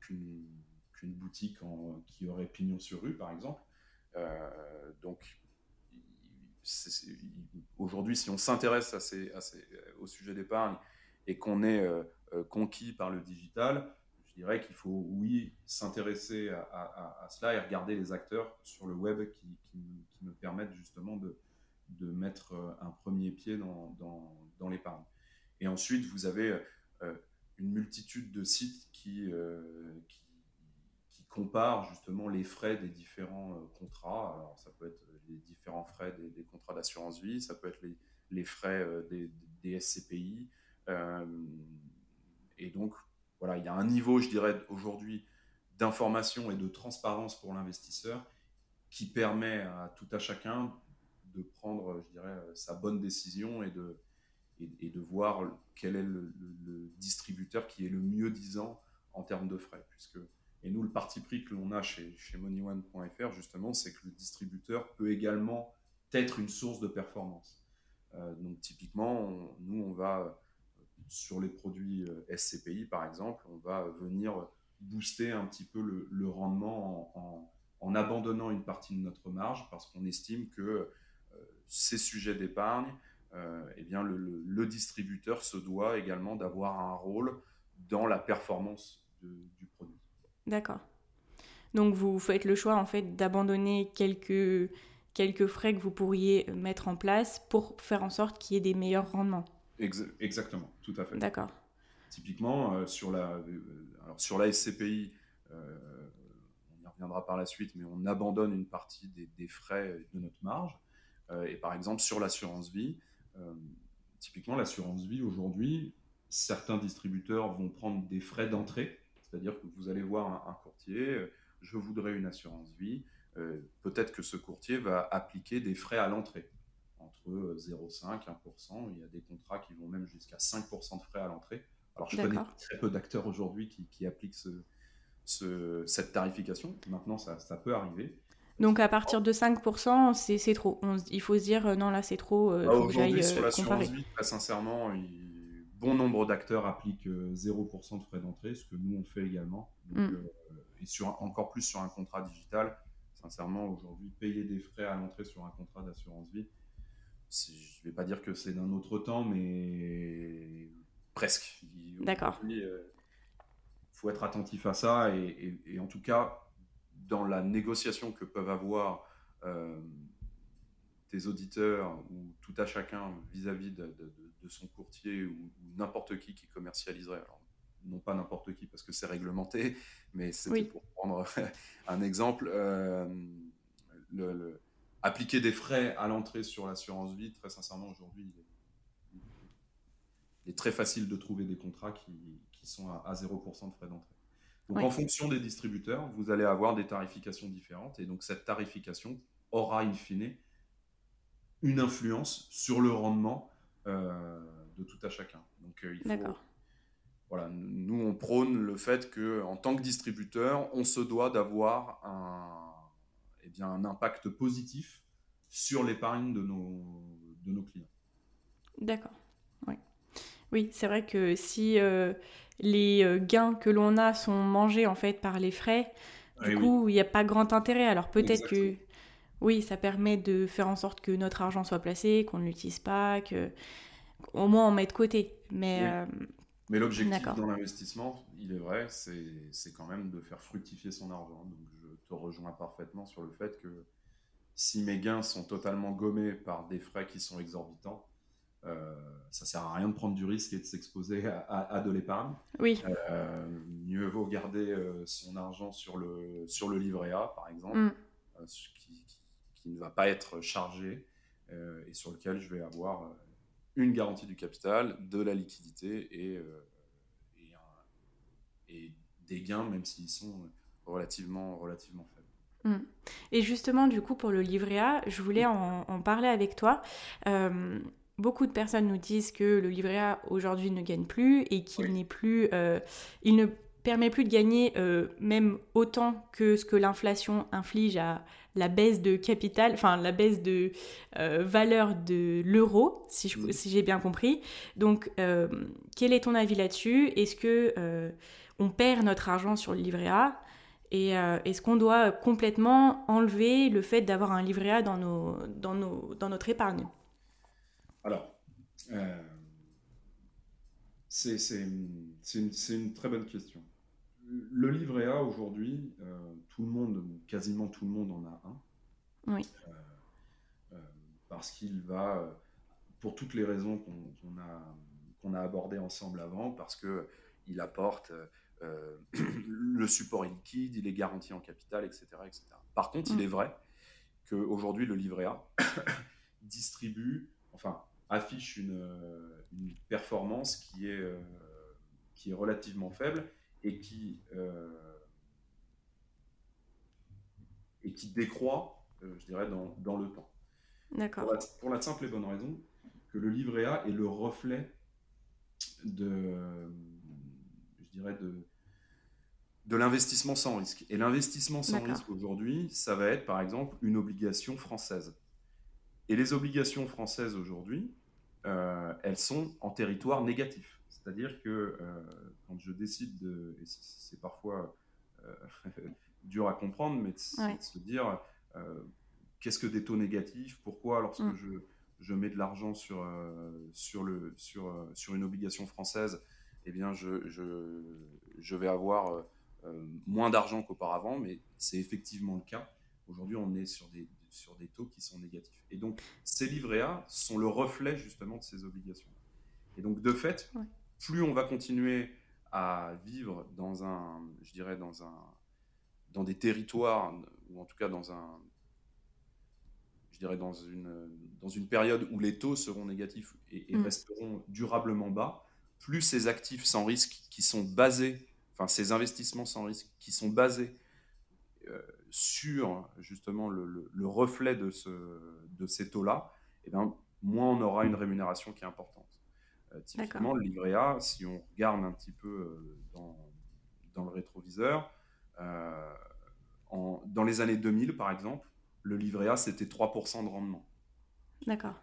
Speaker 2: qu'une boutique en, qui aurait pignon sur rue, par exemple. Euh, donc, aujourd'hui, si on s'intéresse à ces, à ces, au sujet d'épargne et qu'on est euh, euh, conquis par le digital, dirais qu'il faut, oui, s'intéresser à, cela et regarder les acteurs sur le web qui, qui, me permettent justement de, de, mettre un premier pied dans, dans, dans l'épargne. Et ensuite, vous avez une multitude de sites qui, qui compare justement les frais des différents euh, contrats. Alors, ça peut être les différents frais des, contrats d'assurance vie, ça peut être les, les frais euh, des, des, SCPI. Euh, et donc, voilà, il y a un niveau, je dirais, aujourd'hui d'information et de transparence pour l'investisseur qui permet à tout à chacun de prendre, je dirais, sa bonne décision et de, et, de voir quel est le, distributeur qui est le mieux disant en termes de frais. Puisque et nous, le parti pris que l'on a chez, chez MoneyOne.fr, justement, c'est que le distributeur peut également être une source de performance. Euh, donc, typiquement, nous, on va, sur les produits euh, SCPI, par exemple, on va venir booster un petit peu le, rendement en, abandonnant une partie de notre marge parce qu'on estime que euh, ces sujets d'épargne, eh bien, le, le, distributeur se doit également d'avoir un rôle dans la performance du produit.
Speaker 1: D'accord. Donc vous faites le choix en fait d'abandonner quelques, quelques frais que vous pourriez mettre en place pour faire en sorte qu'il y ait des meilleurs rendements.
Speaker 2: Exactement, tout à fait.
Speaker 1: D'accord.
Speaker 2: Typiquement, euh, sur, la, euh, alors sur la SCPI, euh, on y reviendra par la suite, mais on abandonne une partie des, des frais de notre marge. et par exemple, sur l'assurance vie, typiquement l'assurance vie aujourd'hui, certains distributeurs vont prendre des frais d'entrée c'est-à-dire que vous allez voir un, courtier, je voudrais une assurance vie. Euh, peut-être que ce courtier va appliquer des frais à l'entrée, entre 0,5 et 1%. Il y a des contrats qui vont même jusqu'à 5% de frais à l'entrée. Alors, je connais très peu d'acteurs aujourd'hui qui, appliquent ce, cette tarification. Maintenant, ça, peut arriver.
Speaker 1: Donc à partir de 5%, c'est trop. il faut se dire, euh, non, là c'est trop.
Speaker 2: Euh, ah, Aujourd'hui, sur l'assurance vie, très sincèrement, il, bon nombre d'acteurs appliquent 0% euh, de frais d'entrée, ce que nous on fait également. Mm. Euh, et sur, encore plus sur un contrat digital. Sincèrement, aujourd'hui, payer des frais à l'entrée sur un contrat d'assurance vie, je ne vais pas dire que c'est d'un autre temps, mais presque.
Speaker 1: D'accord.
Speaker 2: Il euh, faut être attentif à ça et, en tout cas, dans la négociation que peuvent avoir tes auditeurs ou tout à chacun vis-à-vis de, son courtier ou, n'importe qui qui commercialiserait. Alors, non pas n'importe qui parce que c'est réglementé, mais c'est pour prendre un exemple. Euh, le, appliquer des frais à l'entrée sur l'assurance vie, très sincèrement, aujourd'hui, il, est très facile de trouver des contrats qui, qui sont à, 0% de frais d'entrée. Donc, en fonction des distributeurs, vous allez avoir des tarifications différentes. Et donc, cette tarification aura, in fine, une influence sur le rendement euh, de tout à chacun. Donc euh, il faut, voilà, nous on prône le fait que en tant que distributeur, on se doit d'avoir un, eh bien, un impact positif sur l'épargne de nos, de nos clients.
Speaker 1: D'accord. Oui, oui c'est vrai que si euh, les gains que l'on a sont mangés en fait par les frais, du coup, il n'y a pas grand intérêt. Alors peut-être que oui, ça permet de faire en sorte que notre argent soit placé, qu'on ne l'utilise pas, que au moins on met de côté. Mais, euh,
Speaker 2: Mais l'objectif dans l'investissement, il est vrai, c'est quand même de faire fructifier son argent. Donc te rejoins parfaitement sur le fait que si mes gains sont totalement gommés par des frais qui sont exorbitants, euh, ça sert à rien de prendre du risque et de s'exposer à, de l'épargne.
Speaker 1: Oui.
Speaker 2: Euh, mieux vaut garder euh, son argent sur le, sur le livret A, par exemple, mm. qui, qui ne va pas être chargé euh, et sur lequel je vais avoir euh, une garantie du capital, de la liquidité et, euh, et, des gains, même s'ils sont relativement, relativement faibles.
Speaker 1: Hmm. Et justement, du coup, pour le livret A, je voulais en, parler avec toi. beaucoup de personnes nous disent que le livret A aujourd'hui ne gagne plus et qu'il n'est plus, il ne permet plus de gagner euh, même autant que ce que l'inflation inflige à la baisse de capital, enfin la baisse de euh, valeur de l'euro, si, si j'ai bien compris. Donc, euh, quel est ton avis là-dessus? Est-ce que on perd notre argent sur le livret A? Et est-ce qu'on doit complètement enlever le fait d'avoir un livret A dans, nos, dans, nos, dans notre épargne?
Speaker 2: Alors, c'est une, une, très bonne question le livret A aujourd'hui, tout le monde, quasiment tout le monde en a un.
Speaker 1: Oui.
Speaker 2: parce qu'il va, pour toutes les raisons qu'on a, qu'on a abordées ensemble avant, parce qu'il apporte le support est liquide, il est garanti en capital, etc. etc. Par contre, il mm. est vrai qu'aujourd'hui, le livret A distribue, enfin, affiche une, une performance qui est, euh, qui est relativement faible et qui, euh, et qui décroît, euh, je dirais, dans, dans le temps.
Speaker 1: D'accord.
Speaker 2: Pour, pour, la simple et bonne raison que le livret A est le reflet de, dirais, de, de l'investissement sans risque. Et l'investissement sans risque aujourd'hui, ça va être par exemple une obligation française. Et les obligations françaises aujourd'hui, euh, elles sont en territoire négatif. C'est-à-dire que euh, quand je décide de, et c'est parfois euh, dur à comprendre, mais de, se dire qu'est-ce que des taux négatifs, pourquoi lorsque mm. je, je, mets de l'argent sur, sur, le, sur, sur une obligation française, eh bien je, je, je vais avoir moins d'argent qu'auparavant, mais c'est effectivement le cas. Aujourd'hui, on est sur des, sur des taux qui sont négatifs. Et donc, ces livrets A sont le reflet justement de ces obligations. Et donc, de fait, plus on va continuer à vivre dans un, je dirais, dans un, dans des territoires, ou en tout cas dans un, je dirais, dans une, dans une période où les taux seront négatifs et, mm. resteront durablement bas, plus ces actifs sans risque qui sont basés, enfin ces investissements sans risque qui sont basés euh, sur justement le, reflet de, ce, de ces taux-là, et eh bien, moins on aura une rémunération qui est importante. Euh, typiquement, le livret A, si on regarde un petit peu euh, dans, dans le rétroviseur, euh, en, dans les années 2000, par exemple, le livret A, c'était 3% de rendement.
Speaker 1: D'accord.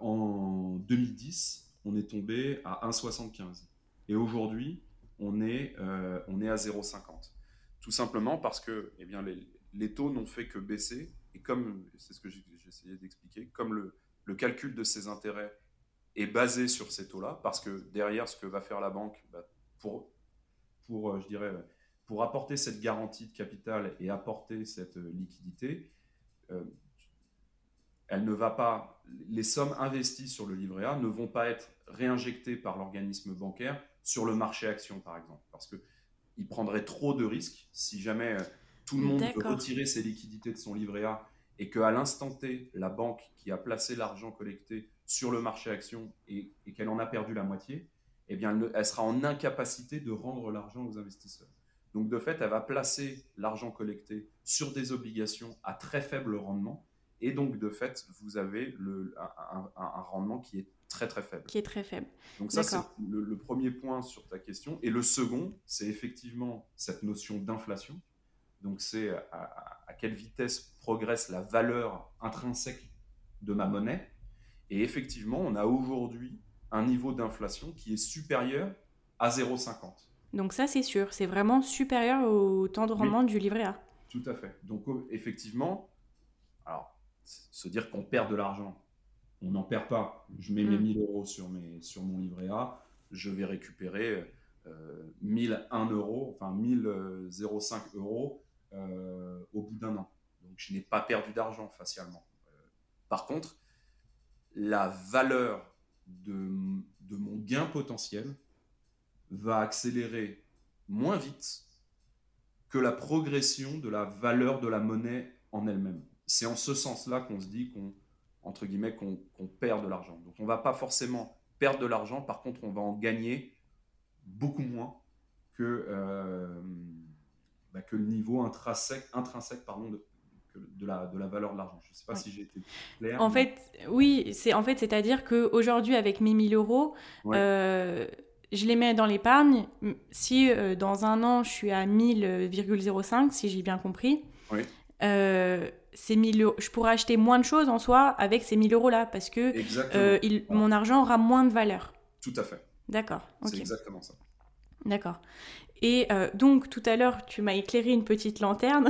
Speaker 2: en 2010, on est tombé à 1,75. Et aujourd'hui, on, est, on est à 0,50. Tout simplement parce que eh bien, les, taux n'ont fait que baisser. Et comme, c'est ce que j'essayais d'expliquer, comme le, le, calcul de ces intérêts est basé sur ces taux-là, parce que derrière, ce que va faire la banque bah, pour, pour, euh, je dirais, pour apporter cette garantie de capital et apporter cette euh, liquidité, euh, elle ne va pas, les sommes investies sur le livret A ne vont pas être réinjectées par l'organisme bancaire sur le marché action, par exemple, parce qu'il prendrait trop de risques si jamais tout le monde veut retirer ses liquidités de son livret A et qu'à l'instant T, la banque qui a placé l'argent collecté sur le marché action et, qu'elle en a perdu la moitié, eh bien, elle, sera en incapacité de rendre l'argent aux investisseurs. Donc, de fait, elle va placer l'argent collecté sur des obligations à très faible rendement. Et donc, de fait, vous avez le, un, rendement qui est très, très faible.
Speaker 1: Qui est très faible.
Speaker 2: Donc, ça, c'est le, le premier point sur ta question. Et le second, c'est effectivement cette notion d'inflation. Donc c'est à, quelle vitesse progresse la valeur intrinsèque de ma monnaie. Et effectivement, on a aujourd'hui un niveau d'inflation qui est supérieur à 0,50.
Speaker 1: Donc ça, c'est sûr, c'est vraiment supérieur au temps de rendement du livret A.
Speaker 2: Tout à fait. Donc effectivement, se dire qu'on perd de l'argent, on n'en perd pas. Je mets mes 1000 mm. euros sur, mes, sur mon livret A, je vais récupérer euh, 1001 euros, enfin 1005 euros euh, au bout d'un an. Donc je n'ai pas perdu d'argent facialement. Euh, par contre, la valeur de, de mon gain potentiel va accélérer moins vite que la progression de la valeur de la monnaie en elle-même. C'est en ce sens-là qu'on se dit qu'on entre guillemets qu'on perd de l'argent. Donc on va pas forcément perdre de l'argent, par contre on va en gagner beaucoup moins que euh, bah, que le niveau intrinsèque, intrinsèque pardon, de, de, la, de la valeur de l'argent. Je ne sais pas si j'ai été clair.
Speaker 1: En fait, oui, c'est en fait, c'est-à-dire qu'aujourd'hui, avec mes 1000 euros, euh, je les mets dans l'épargne. Si euh, dans un an, je suis à 1000,05, si j'ai bien compris, euh, ces 1000 je pourrais acheter moins de choses en soi avec ces 1000 euros-là, parce que il, mon argent aura moins de valeur.
Speaker 2: Tout à fait.
Speaker 1: D'accord.
Speaker 2: C'est exactement ça.
Speaker 1: D'accord. Et euh, donc tout à l'heure, tu m'as éclairé une petite lanterne.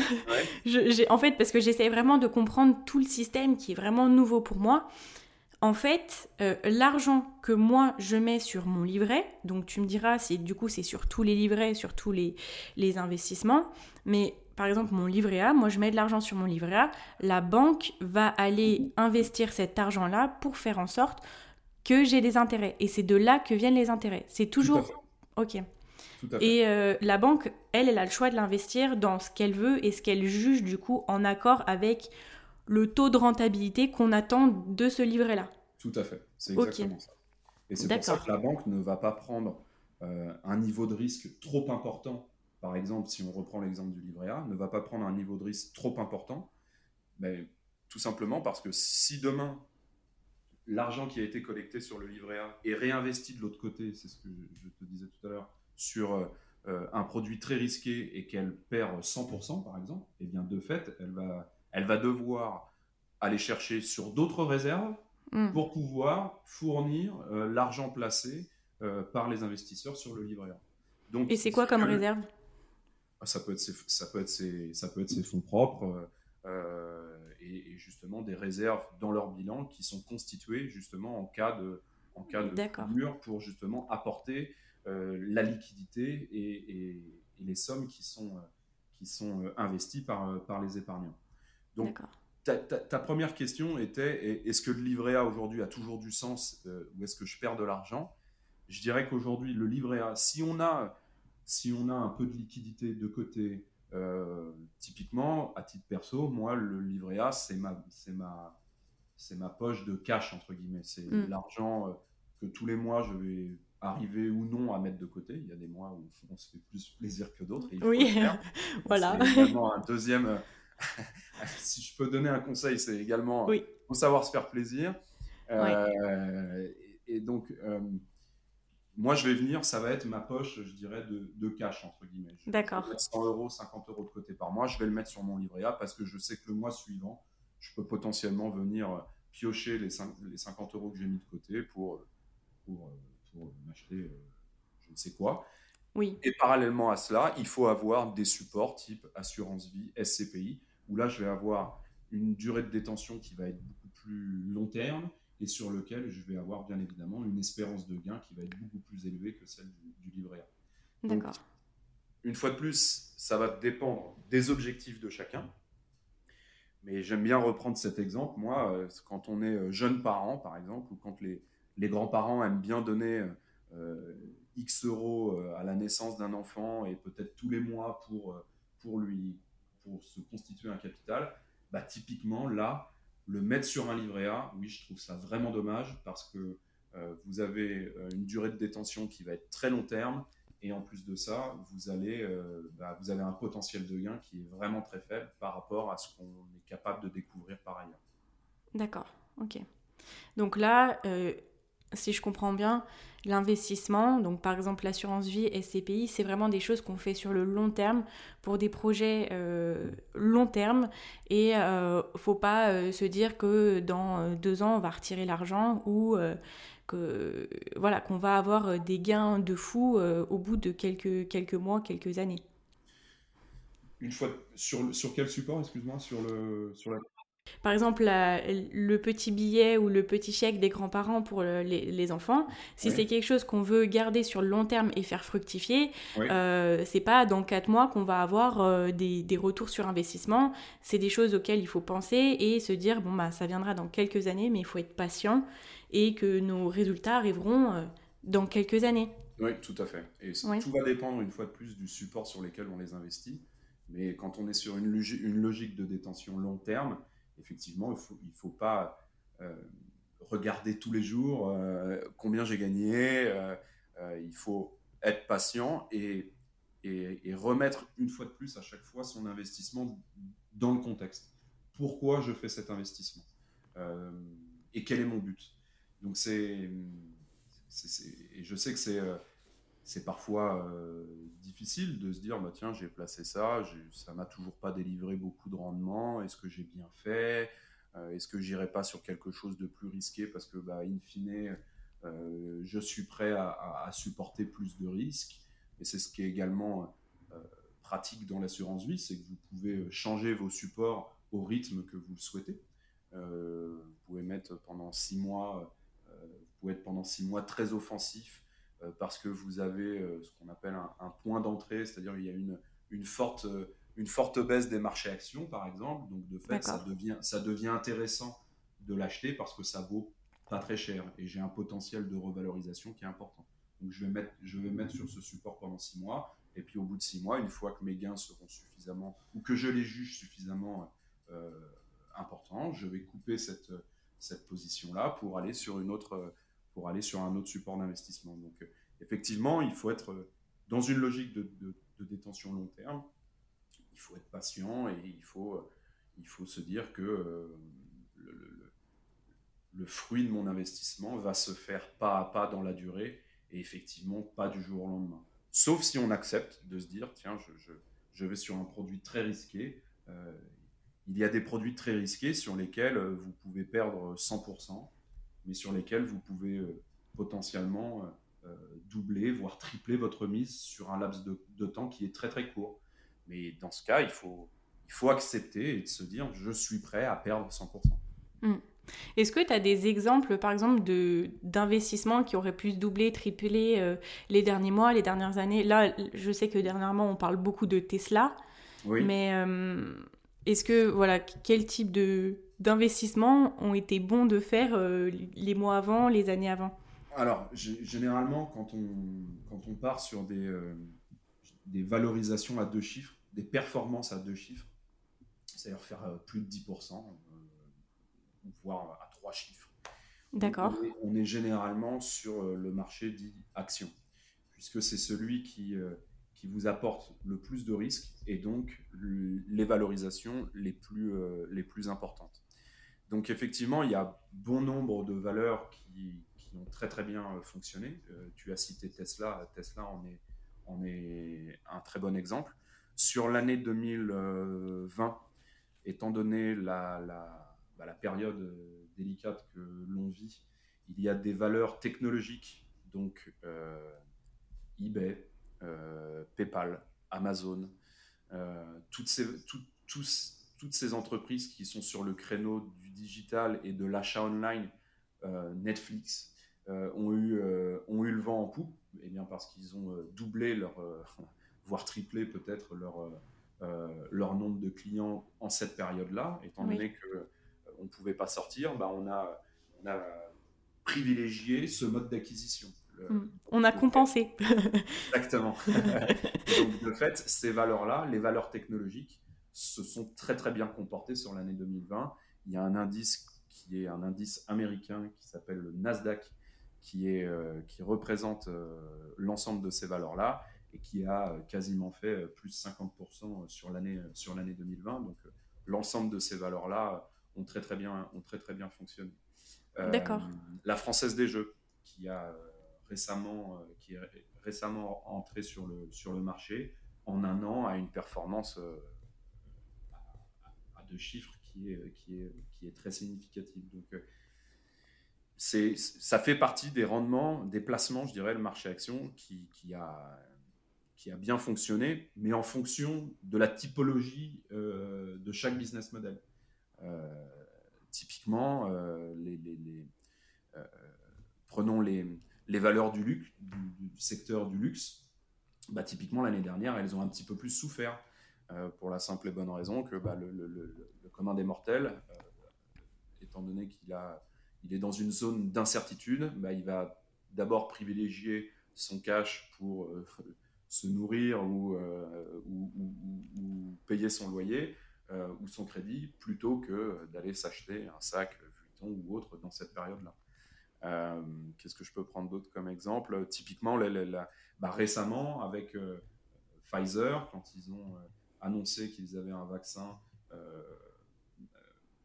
Speaker 1: en fait, parce que j'essaie vraiment de comprendre tout le système qui est vraiment nouveau pour moi. en fait, euh, l'argent que moi je mets sur mon livret, donc tu me diras, si du coup c'est sur tous les livrets, sur tous les, les investissements, mais par exemple mon livret A, moi je mets de l'argent sur mon livret A, la banque va aller investir cet argent-là pour faire en sorte que j'ai des intérêts. Et c'est de là que viennent les intérêts. C'est toujours... Ok. Et euh, la banque, elle, elle a le choix de l'investir dans ce qu'elle veut et ce qu'elle juge du coup en accord avec le taux de rentabilité qu'on attend de ce livret-là.
Speaker 2: Tout à fait, c'est exactement ça. Et c'est pour ça que la banque ne va pas prendre euh, un niveau de risque trop important. Par exemple, si on reprend l'exemple du livret A, ne va pas prendre un niveau de risque trop important, mais tout simplement parce que si demain l'argent qui a été collecté sur le livret A est réinvesti de l'autre côté, c'est ce que je te disais tout à l'heure, sur euh, euh, un produit très risqué et qu'elle perd 100% par exemple, et eh bien de fait, elle va, elle va devoir aller chercher sur d'autres réserves hmm. pour pouvoir fournir euh, l'argent placé par les investisseurs sur le livret A.
Speaker 1: Donc, et c'est quoi comme réserve?
Speaker 2: Ça peut, être ça, peut être ça peut être ses fonds propres et, justement des réserves dans leur bilan qui sont constituées justement en cas de, en cas de mur pour justement apporter euh, la liquidité et, les sommes qui sont, euh, qui sont euh, investies par, par les épargnants. Donc, ta, ta, première question était est-ce que le livret A aujourd'hui a toujours du sens ou est-ce que je perds de l'argent? Je dirais qu'aujourd'hui, le livret A, si on, a, si on a un peu de liquidité de côté, typiquement, à titre perso, moi, le livret A, c'est ma, c'est ma, c'est ma poche de cash, entre guillemets. C'est mm. l'argent que tous les mois, je vais arriver ou non à mettre de côté. Il y a des mois où on se fait plus plaisir que d'autres.
Speaker 1: Oui, voilà.
Speaker 2: C'est également un deuxième. Euh, si je peux donner un conseil, c'est également oui. faut savoir se faire plaisir. Euh, et, donc, euh, moi, je vais venir, ça va être ma poche, je dirais, de, de cash, entre guillemets.
Speaker 1: D'accord.
Speaker 2: 100 euros, 50 euros de côté par mois, je vais le mettre sur mon livret A parce que je sais que le mois suivant, je peux potentiellement venir piocher les, les 50 euros que j'ai mis de côté pour, pour pour m'acheter euh, je ne sais quoi.
Speaker 1: Oui.
Speaker 2: Et parallèlement à cela, il faut avoir des supports type assurance vie, SCPI, où là, je vais avoir une durée de détention qui va être beaucoup plus long terme et sur lequel je vais avoir bien évidemment une espérance de gain qui va être beaucoup plus élevée que celle du, livret
Speaker 1: A. D'accord.
Speaker 2: Une fois de plus, ça va dépendre des objectifs de chacun. Mais j'aime bien reprendre cet exemple. Moi, euh, quand on est euh, jeune parent, par exemple, ou quand les, les grands-parents aiment bien donner euh, X euros à la naissance d'un enfant et peut-être tous les mois pour, pour, lui, pour se constituer un capital, bah, typiquement là, le mettre sur un livret A, oui, je trouve ça vraiment dommage parce que vous avez une durée de détention qui va être très long terme et en plus de ça, vous, allez, bah, vous avez un potentiel de gain qui est vraiment très faible par rapport à ce qu'on est capable de découvrir par ailleurs.
Speaker 1: D'accord, ok. Donc là, si je comprends bien, l'investissement, donc par exemple l'assurance vie, SCPI, c'est vraiment des choses qu'on fait sur le long terme pour des projets euh, long terme et euh, faut pas euh, se dire que dans euh, deux ans on va retirer l'argent ou que voilà qu'on va avoir des gains de fou au bout de quelques, quelques mois, quelques années.
Speaker 2: Une fois sur, sur quel support, excuse-moi, sur, le, sur
Speaker 1: par exemple, le petit billet ou le petit chèque des grands-parents pour les, enfants, si c'est quelque chose qu'on veut garder sur le long terme et faire fructifier, euh, c'est pas dans quatre mois qu'on va avoir euh, des, retours sur investissement. C'est des choses auxquelles il faut penser et se dire bon bah ça viendra dans quelques années, mais il faut être patient et que nos résultats arriveront euh, dans quelques années.
Speaker 2: Oui, tout à fait. Et tout va dépendre une fois de plus du support sur lequel on les investit. Mais quand on est sur une, une logique de détention long terme, effectivement, il ne faut, il faut pas euh, regarder tous les jours euh, combien j'ai gagné. Euh, il faut être patient et, et, remettre une fois de plus à chaque fois son investissement dans le contexte. Pourquoi je fais cet investissement et quel est mon but? Donc c'est, et je sais que c'est c'est parfois euh, difficile de se dire bah, tiens, j'ai placé ça, ça m'a toujours pas délivré beaucoup de rendement, est-ce que j'ai bien fait euh, Est-ce que j'irai pas sur quelque chose de plus risqué parce que, bah, in fine, euh, je suis prêt à, supporter plus de risques Et c'est ce qui est également pratique dans l'assurance vie c'est que vous pouvez changer vos supports au rythme que vous le souhaitez. vous pouvez mettre pendant six mois, vous pouvez être pendant six mois très offensif parce que vous avez ce qu'on appelle un, point d'entrée, c'est-à-dire il y a une, une forte une forte baisse des marchés actions, par exemple. Donc, de fait, ça devient, ça devient intéressant de l'acheter parce que ça vaut pas très cher et j'ai un potentiel de revalorisation qui est important. Donc, je vais mettre, je vais mettre sur ce support pendant six mois. Et puis, au bout de six mois, une fois que mes gains seront suffisamment, ou que je les juge suffisamment euh, importants, je vais couper cette, cette position-là pour aller sur une autre, pour aller sur un autre support d'investissement. Donc, effectivement, il faut être dans une logique de, détention long terme il faut être patient et il faut, euh, il faut se dire que euh, le, fruit de mon investissement va se faire pas à pas dans la durée et effectivement pas du jour au lendemain. Sauf si on accepte de se dire, tiens, je, vais sur un produit très risqué. Euh, il y a des produits très risqués sur lesquels vous pouvez perdre 100%, mais sur lesquels vous pouvez potentiellement doubler, voire tripler votre mise sur un laps de, de, temps qui est très très court. Mais dans ce cas, il faut, il faut accepter et se dire je suis prêt à perdre 100%.
Speaker 1: Hmm. Est-ce que tu as des exemples, par exemple, d'investissements qui auraient pu se doubler, tripler euh, les derniers mois, les dernières années? Là, je sais que dernièrement, on parle beaucoup de Tesla. Oui. Mais euh, est-ce que, voilà, quel type d'investissements ont été bons de faire euh, les mois avant, les années avant?
Speaker 2: Alors, généralement, quand on, quand on part sur des des valorisations à deux chiffres, des performances à deux chiffres, c'est-à-dire faire euh, plus de 10%, euh, voire à trois chiffres.
Speaker 1: D'accord.
Speaker 2: On, est généralement sur euh, le marché dit action, puisque c'est celui qui, qui vous apporte le plus de risques et donc les valorisations les plus, les plus importantes. Donc effectivement, il y a bon nombre de valeurs qui, qui ont très très bien fonctionné. tu as cité Tesla, Tesla en est en est un très bon exemple. Sur l'année 2020, étant donné la, la, bah, période délicate que l'on vit, il y a des valeurs technologiques, donc euh, eBay, euh, PayPal, Amazon, euh, toutes, ces, toutes ces entreprises qui sont sur le créneau du digital et de l'achat online, Netflix, ont, eu, ont eu le vent en poupe eh bien parce qu'ils ont euh, doublé leur, euh, voire triplé peut-être leur, euh, leur nombre de clients en cette période-là, étant donné que on ne pouvait pas sortir, bah on, a, on a privilégié ce mode d'acquisition.
Speaker 1: Hmm. On a compensé.
Speaker 2: Exactement. Donc, de fait, ces valeurs-là, les valeurs technologiques, se sont très très bien comportées sur l'année 2020. Il y a un indice qui est un indice américain qui s'appelle le Nasdaq, qui, est, euh, qui représente euh, l'ensemble de ces valeurs-là et qui a quasiment fait plus de 50% sur l'année sur l'année 2020. Donc l'ensemble de ces valeurs-là ont très très bien ont très très bien fonctionné.
Speaker 1: Euh, D'accord.
Speaker 2: La française des jeux qui a récemment qui est récemment entrée sur le sur le marché en un an a une performance à deux chiffres qui est qui est qui est très significative. Donc c'est, ça fait partie des rendements, des placements, je dirais, le marché action qui, qui, a, qui a bien fonctionné, mais en fonction de la typologie euh, de chaque business model. Euh, typiquement, euh, les prenons les, les, valeurs du, luxe, du, secteur du luxe. Bah, typiquement, l'année dernière, elles ont un petit peu plus souffert, pour la simple et bonne raison que bah, le, commun des mortels, étant donné qu'il a il est dans une zone d'incertitude, bah, il va d'abord privilégier son cash pour euh, se nourrir euh, ou, ou, payer son loyer euh, ou son crédit plutôt que d'aller s'acheter un sac Vuitton ou autre dans cette période-là. Qu'est-ce que je peux prendre d'autre comme exemple? Typiquement, bah, récemment, avec Pfizer, quand ils ont annoncé qu'ils avaient un vaccin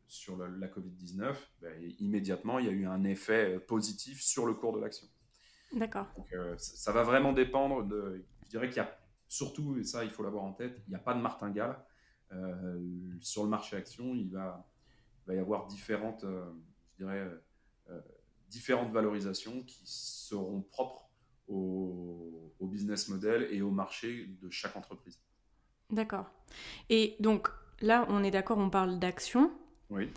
Speaker 2: sur la Covid-19, ben, immédiatement, il y a eu un effet euh, positif sur le cours de l'action.
Speaker 1: D'accord.
Speaker 2: Donc, euh, ça va vraiment dépendre de. Je dirais qu'il y a surtout, et ça, il faut l'avoir en tête, il n'y a pas de martingale. Euh, sur le marché action, il va, va y avoir différentes, je dirais, différentes valorisations qui seront propres au, au business model et au marché de chaque entreprise.
Speaker 1: D'accord. Et donc, là, on est d'accord, on parle d'action.
Speaker 2: Oui.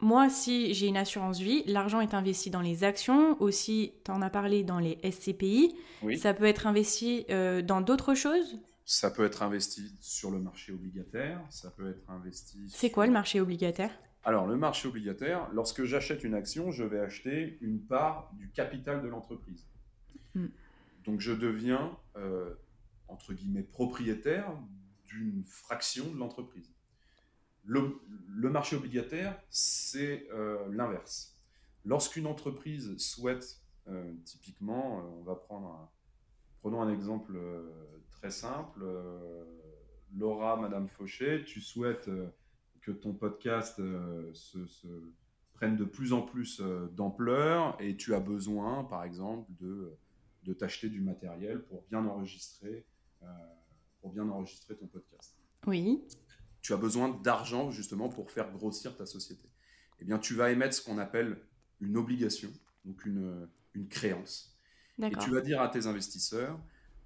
Speaker 1: moi, si j'ai une assurance vie, l'argent est investi dans les actions, aussi, tu en as parlé dans les SCPI. Ça peut être investi dans d'autres choses?
Speaker 2: Ça peut être investi sur le marché obligataire, ça peut être investi...
Speaker 1: C'est quoi le marché obligataire?
Speaker 2: Alors, le marché obligataire, lorsque j'achète une action, je vais acheter une part du capital de l'entreprise. Hmm. Donc, je deviens, euh, entre guillemets, propriétaire d'une fraction de l'entreprise. Le, marché obligataire, c'est euh, l'inverse. Lorsqu'une entreprise souhaite, euh, typiquement, on va prendre un, prenons un exemple très simple. Laura, Madame Fauché, tu souhaites que ton podcast euh, se, prenne de plus en plus euh, d'ampleur et tu as besoin, par exemple, de, de t'acheter du matériel pour bien enregistrer, euh, pour bien enregistrer ton podcast.
Speaker 1: Oui.
Speaker 2: Tu as besoin d'argent justement pour faire grossir ta société. Eh bien, tu vas émettre ce qu'on appelle une obligation, donc une, une créance. Et tu vas dire à tes investisseurs,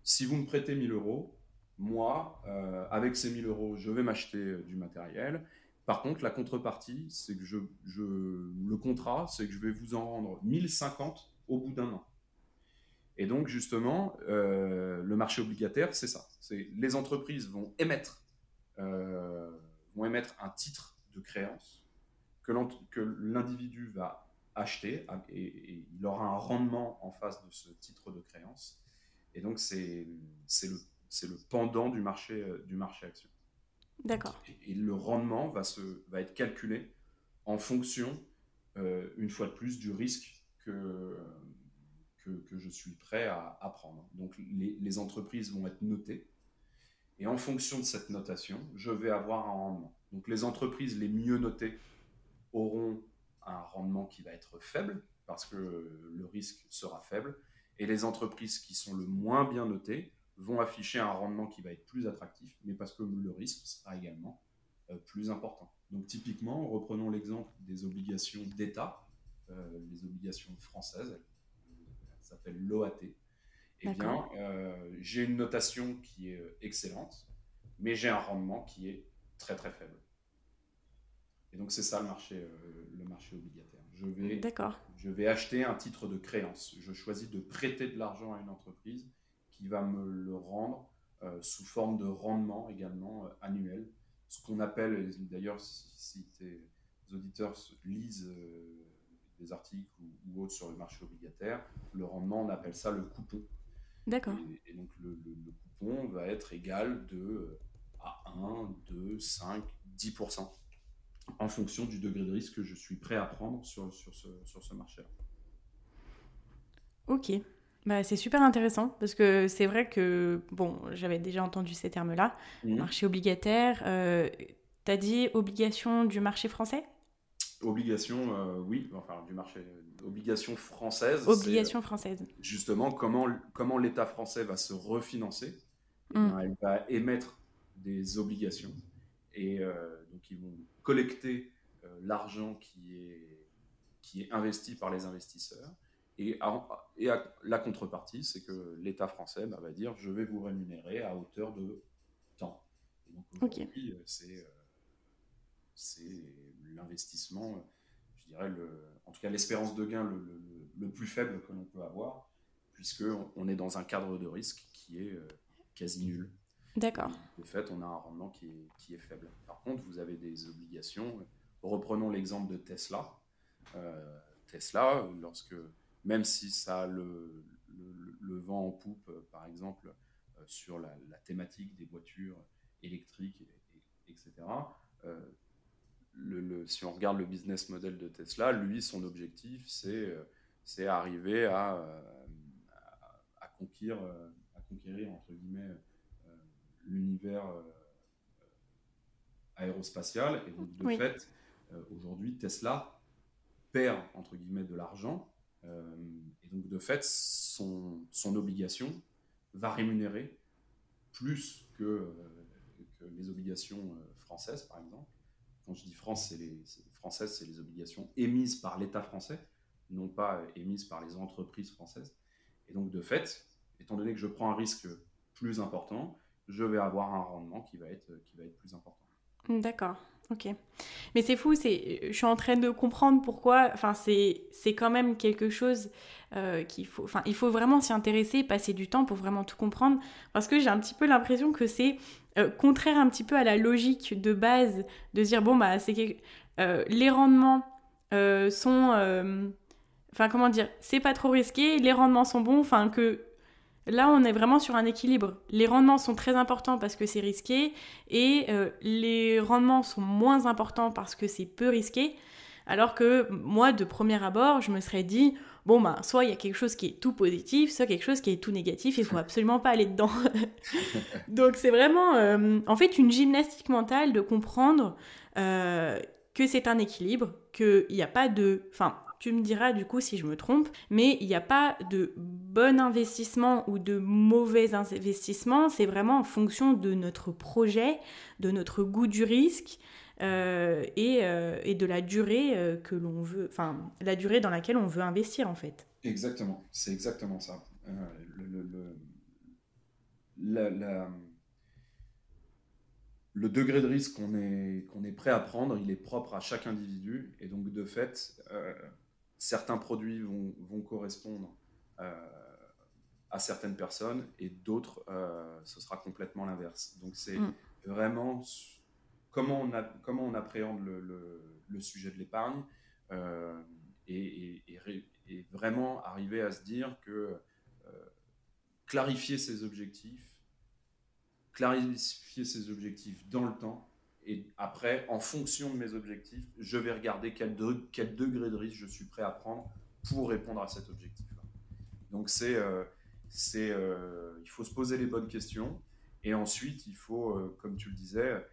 Speaker 2: si vous me prêtez 1000 euros, moi, avec ces 1000 euros, je vais m'acheter du matériel par contre, la contrepartie, c'est que le contrat, c'est que je vais vous en rendre 1050 au bout d'un an. Et donc, justement, euh, le marché obligataire, c'est ça. Les entreprises vont émettre, euh, vont émettre un titre de créance que l'individu va acheter et, il aura un rendement en face de ce titre de créance. Et donc, c'est le, le pendant du marché, euh, du marché action. Et, le rendement va, se, va être calculé en fonction, euh, une fois de plus, du risque que, que, je suis prêt à, à prendre. Donc les, les, entreprises vont être notées. Et en fonction de cette notation, je vais avoir un rendement. Donc les entreprises les mieux notées auront un rendement qui va être faible parce que le risque sera faible. Et les entreprises qui sont le moins bien notées vont afficher un rendement qui va être plus attractif, mais parce que le risque sera également euh, plus important. Donc typiquement, reprenons l'exemple des obligations d'État, euh, les obligations françaises, elles s'appellent l'OAT. Eh bien, euh, j'ai une notation qui est excellente, mais j'ai un rendement qui est très très faible. Et donc c'est ça le marché, le marché obligataire. Je vais, je vais acheter un titre de créance. Je choisis de prêter de l'argent à une entreprise qui va me le rendre euh, sous forme de rendement également euh, annuel. Ce qu'on appelle, d'ailleurs, si, tes auditeurs lisent euh, des articles ou, autres sur le marché obligataire, le rendement, on appelle ça le coupon.
Speaker 1: D'accord.
Speaker 2: Et, donc le, coupon va être égal de à 1, 2, 5, 10% en fonction du degré de risque que je suis prêt à prendre sur, sur ce, sur ce marché-là.
Speaker 1: Ok, bah, c'est super intéressant parce que c'est vrai que, bon, j'avais déjà entendu ces termes-là, mmh. marché obligataire. Euh, tu as dit obligation du marché français?
Speaker 2: Obligation, euh, oui, enfin du marché, obligation française.
Speaker 1: Obligation française.
Speaker 2: Justement, comment, comment l'État français va se refinancer? Mmh. Elle va émettre des obligations et euh, donc ils vont collecter l'argent qui est, qui est investi par les investisseurs et, et la contrepartie, c'est que l'État français bah, va dire je vais vous rémunérer à hauteur de temps. Et donc aujourd'hui, euh, c'est, euh, c'est l'investissement, je dirais, le, en tout cas l'espérance de gain le, le, plus faible que l'on peut avoir, puisqu'on on est dans un cadre de risque qui est euh, quasi nul.
Speaker 1: D'accord.
Speaker 2: De fait, on a un rendement qui est, qui est, faible. Par contre, vous avez des obligations. Reprenons l'exemple de Tesla. Tesla, lorsque même si ça a le, le, vent en poupe, euh, par exemple, euh, sur la, thématique des voitures électriques, etc. Euh, le, si on regarde le business model de Tesla, lui, son objectif, c'est c'est arriver à, à, conquérir, à conquérir, entre guillemets, l'univers aérospatial. Et donc, de fait, aujourd'hui, Tesla perd, entre guillemets, de l'argent et donc, de fait, son, obligation va rémunérer plus que, euh, les obligations euh, françaises, par exemple. Quand je dis France, c'est les, obligations émises par l'État français, non pas émises par les entreprises françaises. Et donc, de fait, étant donné que je prends un risque plus important, je vais avoir un rendement qui va être plus important.
Speaker 1: D'accord. Ok. Mais c'est fou, je suis en train de comprendre pourquoi. Enfin, c'est, quand même quelque chose euh, qu'il faut. Enfin, il faut vraiment s'y intéresser, passer du temps pour vraiment tout comprendre, parce que j'ai un petit peu l'impression que c'est euh, contraire un petit peu à la logique de base de dire bon bah c'est euh, les rendements sont. Enfin, comment dire, c'est pas trop risqué, les rendements sont bons, enfin que Là, on est vraiment sur un équilibre. Les rendements sont très importants parce que c'est risqué et euh, les rendements sont moins importants parce que c'est peu risqué. Alors que moi, de premier abord, je me serais dit, bon, bah, soit il y a quelque chose qui est tout positif, soit quelque chose qui est tout négatif, il faut absolument pas aller dedans. Donc c'est vraiment, euh, en fait, une gymnastique mentale de comprendre euh, que c'est un équilibre, qu'il n'y a pas de... Enfin, tu me diras du coup si je me trompe, mais il n'y a pas de bon investissement ou de mauvais investissement, c'est vraiment en fonction de notre projet, de notre goût du risque euh, euh, et, de la durée euh, que l'on veut, enfin la durée dans laquelle on veut investir en fait.
Speaker 2: Exactement, c'est exactement ça. le, le degré de risque qu'on est, qu'on est prêt à prendre, il est propre à chaque individu. Et donc, de fait, certains produits vont, vont correspondre euh, à certaines personnes et d'autres, euh, ce sera complètement l'inverse. Donc c'est mm. vraiment comment on, a, comment on appréhende le, le, sujet de l'épargne euh, et, et, vraiment arriver à se dire que clarifier ses objectifs, clarifier ses objectifs dans le temps, et après, en fonction de mes objectifs, je vais regarder quel, degré de risque je suis prêt à prendre pour répondre à cet objectif-là. Donc, c'est, euh, euh, il faut se poser les bonnes questions. Et ensuite, il faut, euh, comme tu le disais,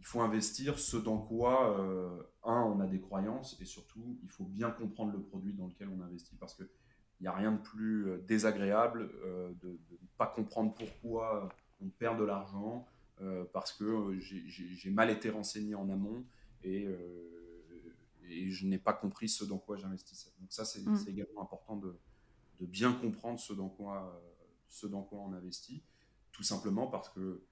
Speaker 2: il faut investir ce dans quoi, un, on a des croyances, et surtout, il faut bien comprendre le produit dans lequel on investit. Parce qu'il n'y a rien de plus désagréable de ne pas comprendre pourquoi on perd de l'argent, parce que euh, j'ai mal été renseigné en amont et, euh, et je n'ai pas compris ce dans quoi j'investissais. Donc ça, c'est mm. également important de, de, bien comprendre ce dans, quoi, ce dans quoi on investit, tout simplement parce que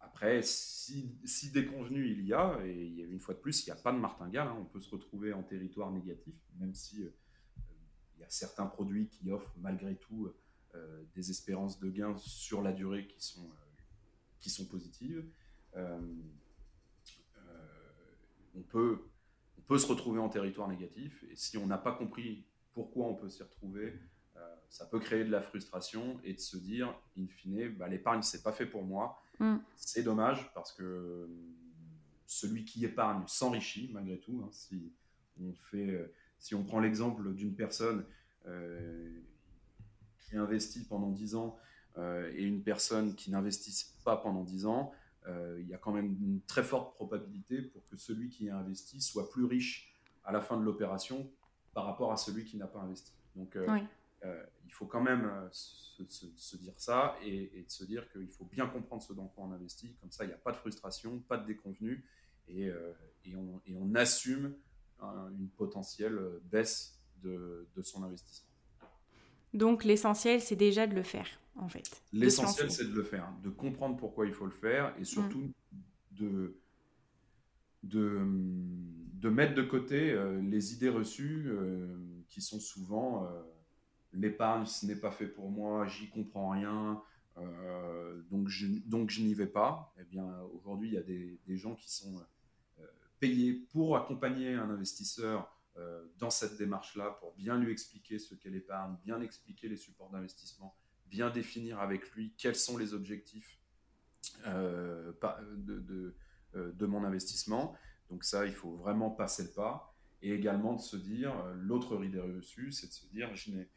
Speaker 2: après, si, si déconvenu il y a, et il y a une fois de plus, il n'y a pas de martingale, hein, on peut se retrouver en territoire négatif, même si il y a certains produits qui offrent malgré tout des espérances de gains sur la durée qui sont qui sont positives. Euh, euh, on, peut, on peut se retrouver en territoire négatif et si on n'a pas compris pourquoi on peut s'y retrouver, euh, ça peut créer de la frustration et de se dire, in fine, bah, l'épargne, c'est pas fait pour moi. Mm. C'est dommage parce que celui qui épargne s'enrichit malgré tout. Hein. si, on fait, si on prend l'exemple d'une personne qui investit pendant 10 ans et une personne qui n'investisse pas pendant 10 ans, euh, il y a quand même une très forte probabilité pour que celui qui a investi soit plus riche à la fin de l'opération par rapport à celui qui n'a pas investi. Donc, euh, il faut quand même se, dire ça et, et, se dire qu'il faut bien comprendre ce dans quoi on investit. Comme ça, il n'y a pas de frustration, pas de déconvenu et, et, on, et on, assume une potentielle baisse de, de son investissement.
Speaker 1: Donc, l'essentiel, c'est déjà de le faire en fait.
Speaker 2: L'essentiel, c'est de le faire, de comprendre pourquoi il faut le faire et surtout mm. de, de, de, mettre de côté euh, les idées reçues euh, qui sont souvent euh, l'épargne, ce n'est pas fait pour moi, j'y comprends rien, donc je, donc je n'y vais pas. Eh bien, aujourd'hui, il y a des, des, gens qui sont payés pour accompagner un investisseur dans cette démarche-là, pour bien lui expliquer ce qu'est l'épargne, bien expliquer les supports d'investissement bien définir avec lui quels sont les objectifs euh, de, euh, de, mon investissement. Donc ça, il faut vraiment passer le pas. Et également de se dire, euh, l'autre idée reçue, c'est de se dire, je n'ai,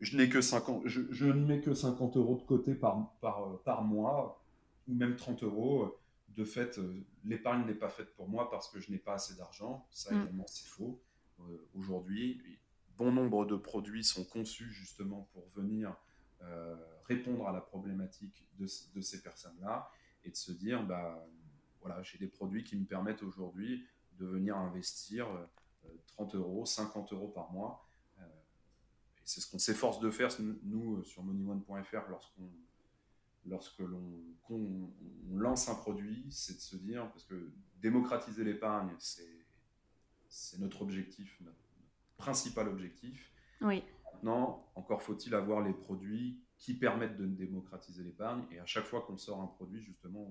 Speaker 2: je n'ai que 50, je, je, ne mets que 50 euros de côté par, par, par mois, ou même 30 euros. De fait, l'épargne n'est pas faite pour moi parce que je n'ai pas assez d'argent. Ça mm. également, c'est faux. Aujourd'hui, bon nombre de produits sont conçus justement pour venir répondre à la problématique de, ces personnes-là et de se dire, bah, voilà, j'ai des produits qui me permettent aujourd'hui de venir investir 30 euh, euros, 50 euros par mois. Euh, et c'est ce qu'on s'efforce de faire, nous, sur moneyone.fr, lorsqu'on lorsque l'on lance un produit, c'est de se dire, parce que démocratiser l'épargne, c'est notre objectif, notre principal objectif.
Speaker 1: Oui.
Speaker 2: Maintenant, encore faut-il avoir les produits qui permettent de démocratiser l'épargne. Et à chaque fois qu'on sort un produit, justement,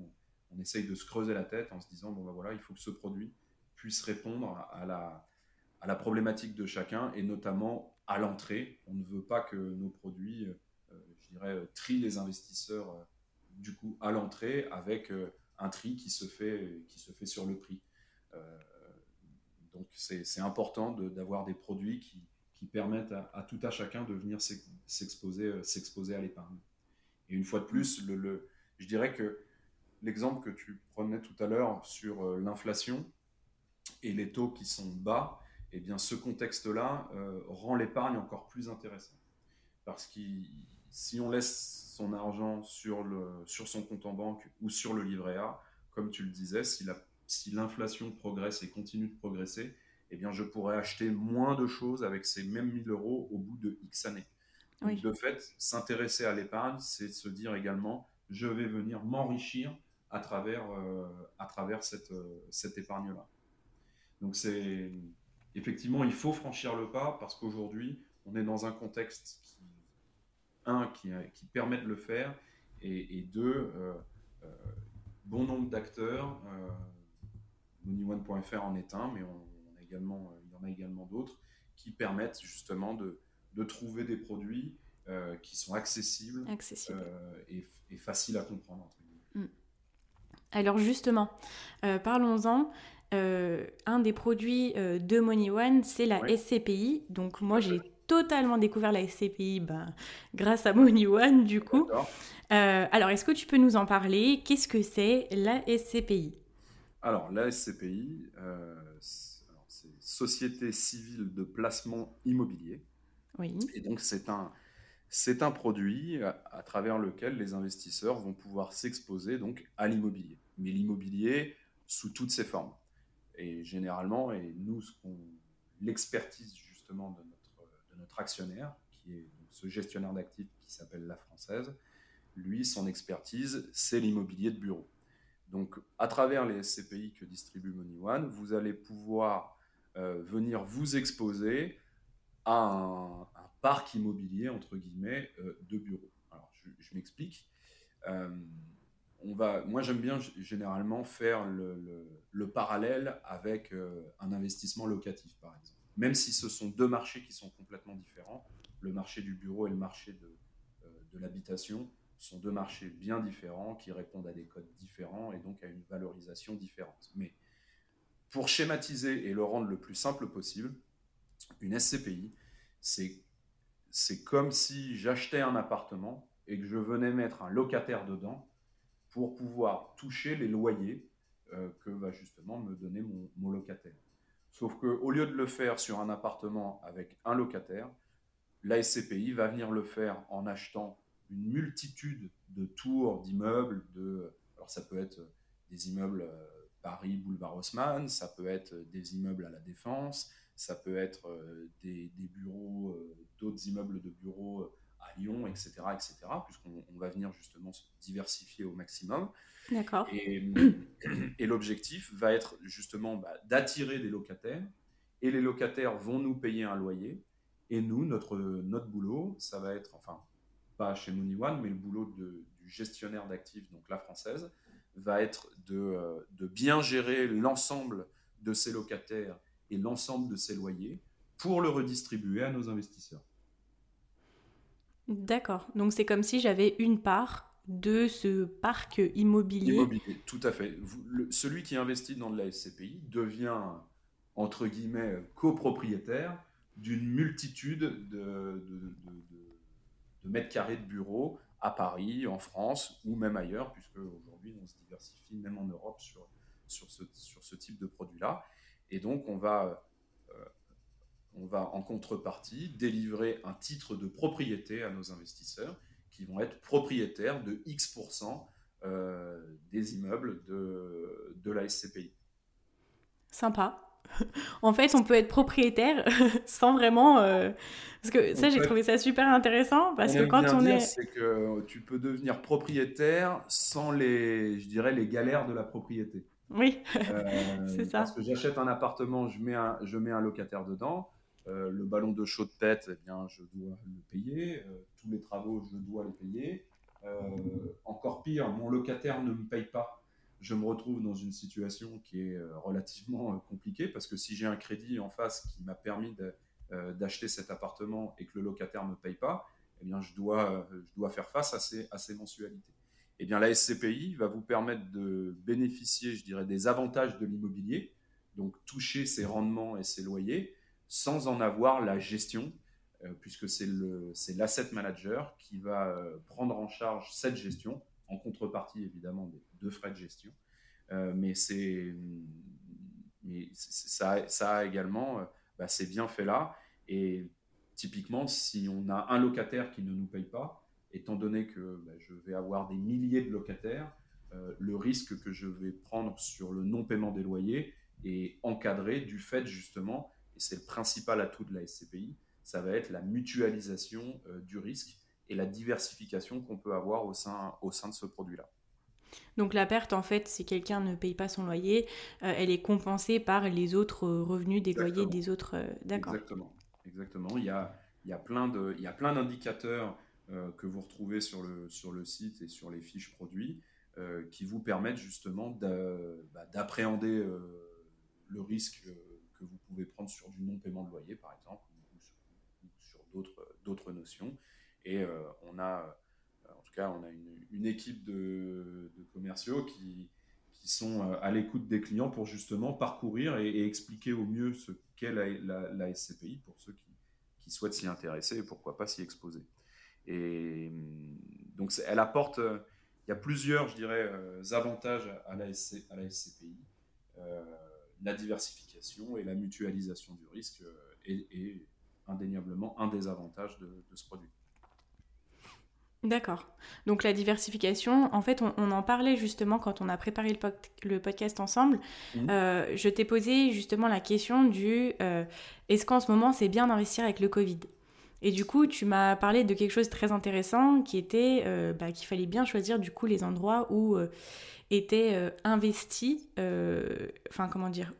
Speaker 2: on, essaye de se creuser la tête en se disant, bon ben voilà, il faut que ce produit puisse répondre à la, problématique de chacun, et notamment à l'entrée. On ne veut pas que nos produits, euh, je dirais, trient les investisseurs euh, du coup à l'entrée avec euh, un tri qui se fait, qui se fait sur le prix. donc c'est important d'avoir des produits qui, qui permettent à, tout à chacun de venir s'exposer s'exposer à l'épargne. Et une fois de plus, le, je dirais que l'exemple que tu prenais tout à l'heure sur l'inflation et les taux qui sont bas, eh bien ce contexte-là rend l'épargne encore plus intéressante. Parce que si on laisse son argent sur, le, sur son compte en banque ou sur le livret A, comme tu le disais, si l'inflation si progresse et continue de progresser, eh bien, je pourrais acheter moins de choses avec ces mêmes 1000 euros au bout de X années. Donc, de fait, s'intéresser à l'épargne, c'est se dire également, je vais venir m'enrichir à travers, euh, à travers cette, euh, cette épargne-là. Donc, c'est effectivement, il faut franchir le pas parce qu'aujourd'hui, on est dans un contexte qui un, qui, qui permet de le faire, et, deux, euh, euh, bon nombre d'acteurs. Euh, MoneyOne.fr en est un, mais on, également, il y en a également d'autres qui permettent justement de, de trouver des produits qui sont accessibles, et, faciles à comprendre.
Speaker 1: Mm. Alors justement, parlons-en. un des produits de MoneyOne, c'est la SCPI. Donc moi, j'ai totalement découvert la SCPI ben, grâce à Money One, du coup. Euh, alors, est-ce que tu peux nous en parler? Qu'est-ce que c'est la SCPI
Speaker 2: Alors, la SCPI, euh, c'est Société civile de placement immobilier.
Speaker 1: Oui.
Speaker 2: Et donc, c'est un, c'est un produit à, travers lequel les investisseurs vont pouvoir s'exposer donc à l'immobilier. Mais l'immobilier sous toutes ses formes. Et généralement, et nous, ce qu'on, l'expertise justement de notre actionnaire, qui est ce gestionnaire d'actifs qui s'appelle La Française, lui, son expertise, c'est l'immobilier de bureau. Donc, à travers les SCPI que distribue MoneyOne, vous allez pouvoir venir vous exposer à un, parc immobilier, entre guillemets, euh, de bureaux. Alors, je, m'explique. Euh, on moi, j'aime bien généralement faire le, le parallèle avec un investissement locatif, par exemple même si ce sont deux marchés qui sont complètement différents. Le marché du bureau et le marché de, euh, de l'habitation sont deux marchés bien différents qui répondent à des codes différents et donc à une valorisation différente. Mais pour schématiser et le rendre le plus simple possible, une SCPI, c'est, comme si j'achetais un appartement et que je venais mettre un locataire dedans pour pouvoir toucher les loyers euh, que va justement me donner mon, mon locataire. Sauf qu'au lieu de le faire sur un appartement avec un locataire, la SCPI va venir le faire en achetant une multitude de tours d'immeubles. De, alors ça peut être des immeubles euh, Paris, boulevard Haussmann, ça peut être des immeubles à la Défense, ça peut être euh, des, bureaux, euh, d'autres immeubles de bureaux à Lyon, etc., etc., puisqu'on va venir justement se diversifier au maximum.
Speaker 1: D'accord.
Speaker 2: Et, et l'objectif va être justement bah, d'attirer des locataires. Et les locataires vont nous payer un loyer. Et nous, notre, notre boulot, ça va être, enfin, pas chez Money One, mais le boulot de, du gestionnaire d'actifs, donc la française, va être de, euh, de bien gérer l'ensemble de ces locataires et l'ensemble de ces loyers pour le redistribuer à nos investisseurs.
Speaker 1: D'accord. Donc c'est comme si j'avais une part de ce parc immobilier.
Speaker 2: Immobilier, tout à fait. celui qui investit dans de la SCPI devient, entre guillemets, copropriétaire d'une multitude de, mètres carrés de bureaux à Paris, en France ou même ailleurs, puisque aujourd'hui on se diversifie même en Europe sur, sur, ce, sur ce type de produit-là. Et donc on va, euh, on va en contrepartie délivrer un titre de propriété à nos investisseurs qui vont être propriétaires de X% euh, des immeubles de, de la SCPI.
Speaker 1: Sympa. en fait, on peut être propriétaire sans vraiment. Euh, parce que ça, j'ai trouvé ça super intéressant parce que quand on est.
Speaker 2: C'est que tu peux devenir propriétaire sans les, je dirais, les galères de la propriété.
Speaker 1: Oui, euh, c'est ça.
Speaker 2: Parce que j'achète un appartement, je mets un, je mets un locataire dedans. Euh, le ballon de chaude pète, eh bien, je dois le payer. tous les travaux, je dois les payer. encore pire, mon locataire ne me paye pas je me retrouve dans une situation qui est euh, relativement euh, compliquée parce que si j'ai un crédit en face qui m'a permis euh, d'acheter cet appartement et que le locataire ne me paye pas, eh bien, je dois, je dois faire face à ces, à ces mensualités. Eh bien, la SCPI va vous permettre de bénéficier, je dirais, des avantages de l'immobilier, donc toucher ses rendements et ses loyers, sans en avoir la gestion, puisque c'est l'asset manager qui va prendre en charge cette gestion en contrepartie évidemment de, frais de gestion. Euh, mais c'est, ça, ça a également euh, bah, ces bienfaits-là. Et typiquement, si on a un locataire qui ne nous paye pas, étant donné que bah, je vais avoir des milliers de locataires, euh, le risque que je vais prendre sur le non-paiement des loyers est encadré du fait justement, et c'est le principal atout de la SCPI, ça va être la mutualisation du risque et la diversification qu'on peut avoir au sein, au sein de ce produit-là.
Speaker 1: Donc la perte, en fait, si quelqu'un ne paye pas son loyer, euh, elle est compensée par les autres revenus des loyers des autres. Euh,
Speaker 2: d'accord. Exactement. Exactement. Il y a, il y a plein de, il y a plein d'indicateurs euh, que vous retrouvez sur le, sur le site et sur les fiches produits qui vous permettent justement bah, d'appréhender le risque que vous pouvez prendre sur du non-paiement de loyer, par exemple, ou sur, sur d'autres notions. Et euh, on a, euh, en tout cas, on a une, équipe de, commerciaux qui, sont euh, à l'écoute des clients pour justement parcourir et, expliquer au mieux ce qu'est la, SCPI pour ceux qui, souhaitent s'y intéresser et pourquoi pas s'y exposer. Et donc, elle apporte, il y a plusieurs, je dirais, avantages à la SCPI. la diversification et la mutualisation du risque est, indéniablement un des avantages de ce produit.
Speaker 1: D'accord. Donc la diversification, en fait, on, en parlait justement quand on a préparé le, podcast ensemble. Mmh. Euh, je t'ai posé justement la question du euh, est-ce qu'en ce moment c'est bien d'investir avec le Covid? Et du coup, tu m'as parlé de quelque chose de très intéressant qui était euh, bah, qu'il fallait bien choisir du coup les endroits où étaient investis, enfin comment dire,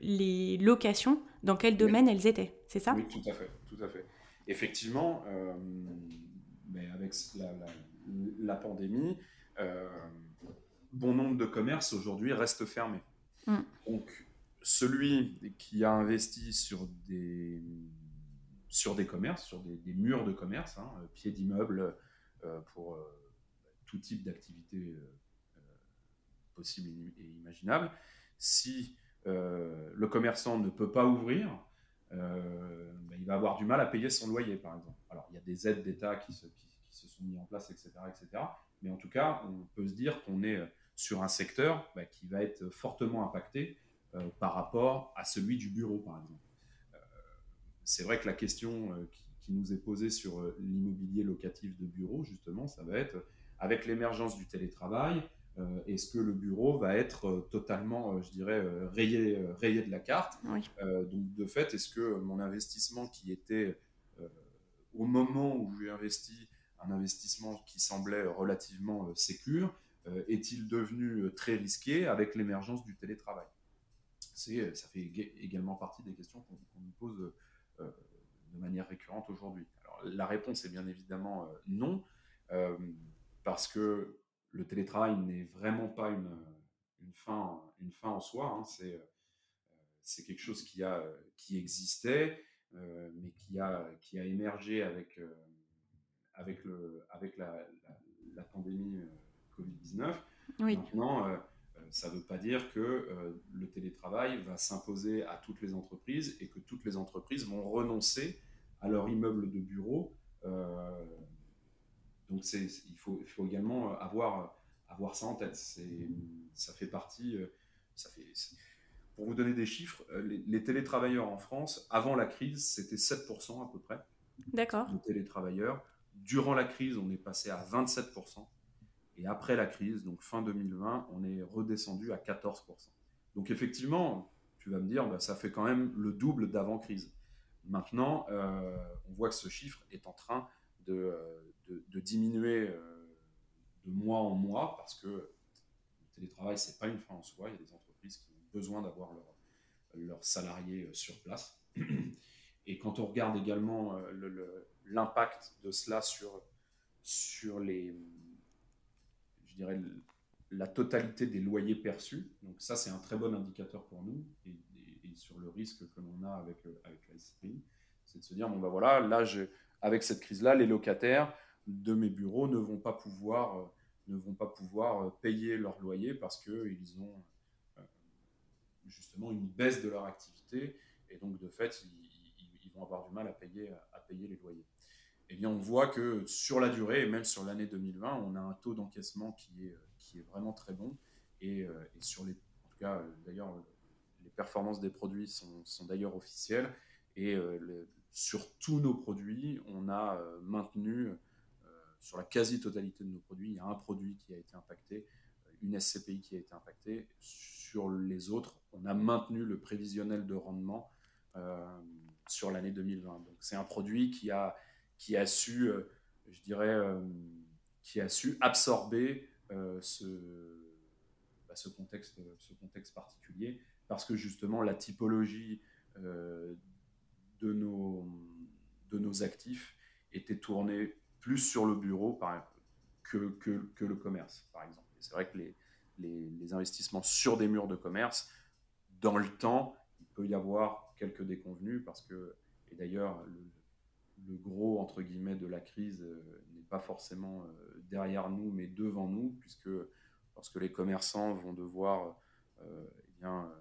Speaker 1: les locations, dans quel domaine elles étaient. C'est ça?
Speaker 2: Oui, tout à fait, tout à fait. Effectivement mais avec la, pandémie, euh, bon nombre de commerces aujourd'hui restent fermés. Mm. Donc, celui qui a investi sur des, sur des commerces, sur des, murs de commerce, hein, pieds d'immeubles euh, pour euh, tout type d'activité possible et imaginable, si le commerçant ne peut pas ouvrir, ben, il va avoir du mal à payer son loyer, par exemple. Alors, il y a des aides d'État qui se, sont mis en place, etc., etc. Mais en tout cas, on peut se dire qu'on est sur un secteur bah, qui va être fortement impacté euh, par rapport à celui du bureau, par exemple. Euh, c'est vrai que la question euh, qui, nous est posée sur l'immobilier locatif de bureau, justement, ça va être avec l'émergence du télétravail, est-ce que le bureau va être totalement, je dirais, rayé, rayé de la carte? Donc, de fait, est-ce que mon investissement qui était au moment où j'ai investi un investissement qui semblait relativement euh, sécure euh, est-il devenu euh, très risqué avec l'émergence du télétravail? Ça fait également partie des questions qu'on, nous pose de manière récurrente aujourd'hui. Alors, la réponse est bien évidemment non, parce que le télétravail n'est vraiment pas une, une, fin, une fin en soi. Hein. C'est, c'est quelque chose qui, a, qui existait, mais qui a, qui a émergé avec, avec, le, avec la, la, pandémie euh, Covid-19. Maintenant, euh, euh, ça ne veut pas dire que le télétravail va s'imposer à toutes les entreprises et que toutes les entreprises vont renoncer à leur immeuble de bureau. Donc il faut, il faut également avoir, avoir ça en tête. Ça fait partie... ça fait, pour vous donner des chiffres, les, les, télétravailleurs en France, avant la crise, c'était 7% à peu près.
Speaker 1: D'accord.
Speaker 2: De télétravailleurs. Durant la crise, on est passé à 27%. Et après la crise, donc fin 2020, on est redescendu à 14%. Donc effectivement, tu vas me dire, bah, ça fait quand même le double d'avant-crise. Maintenant, on voit que ce chiffre est en train de, de, diminuer de mois en mois parce que le télétravail, c'est pas une fin en soi. Il y a des entreprises qui ont besoin d'avoir leurs salariés sur place. Et quand on regarde également l'impact de cela sur, sur les, je dirais, la totalité des loyers perçus. Donc ça, c'est un très bon indicateur pour nous et, sur le risque que l'on a avec, avec la SCPI. C'est de se dire, bon ben voilà, là, avec cette crise-là, les locataires de mes bureaux ne vont pas pouvoir, ne vont pas pouvoir payer leur loyer parce qu'ils ont euh, justement une baisse de leur activité et donc de fait, ils, vont avoir du mal à payer, à payer les loyers. Eh bien, on voit que sur la durée, et même sur l'année 2020, on a un taux d'encaissement qui est, qui est vraiment très bon. Et, euh, sur les, en tout cas, d'ailleurs, les performances des produits sont, sont d'ailleurs officielles. Et euh, sur tous nos produits, on a euh, maintenu, sur la quasi-totalité de nos produits, il y a un produit qui a été impacté, une SCPI qui a été impactée. Sur les autres, on a maintenu le prévisionnel de rendement sur l'année 2020. Donc c'est un produit qui a qui a su, euh, je dirais, euh, qui a su absorber euh, ce, bah, ce, contexte, ce contexte particulier, parce que justement la typologie de, nos, de nos actifs était tournée plus sur le bureau par, que, que, que, le commerce, par exemple. C'est vrai que les, les, les, investissements sur des murs de commerce, dans le temps, il peut y avoir quelques déconvenus parce que, et d'ailleurs, le, le gros, entre guillemets, de la crise euh, n'est pas forcément euh, derrière nous, mais devant nous, puisque lorsque les commerçants vont devoir euh, eh bien,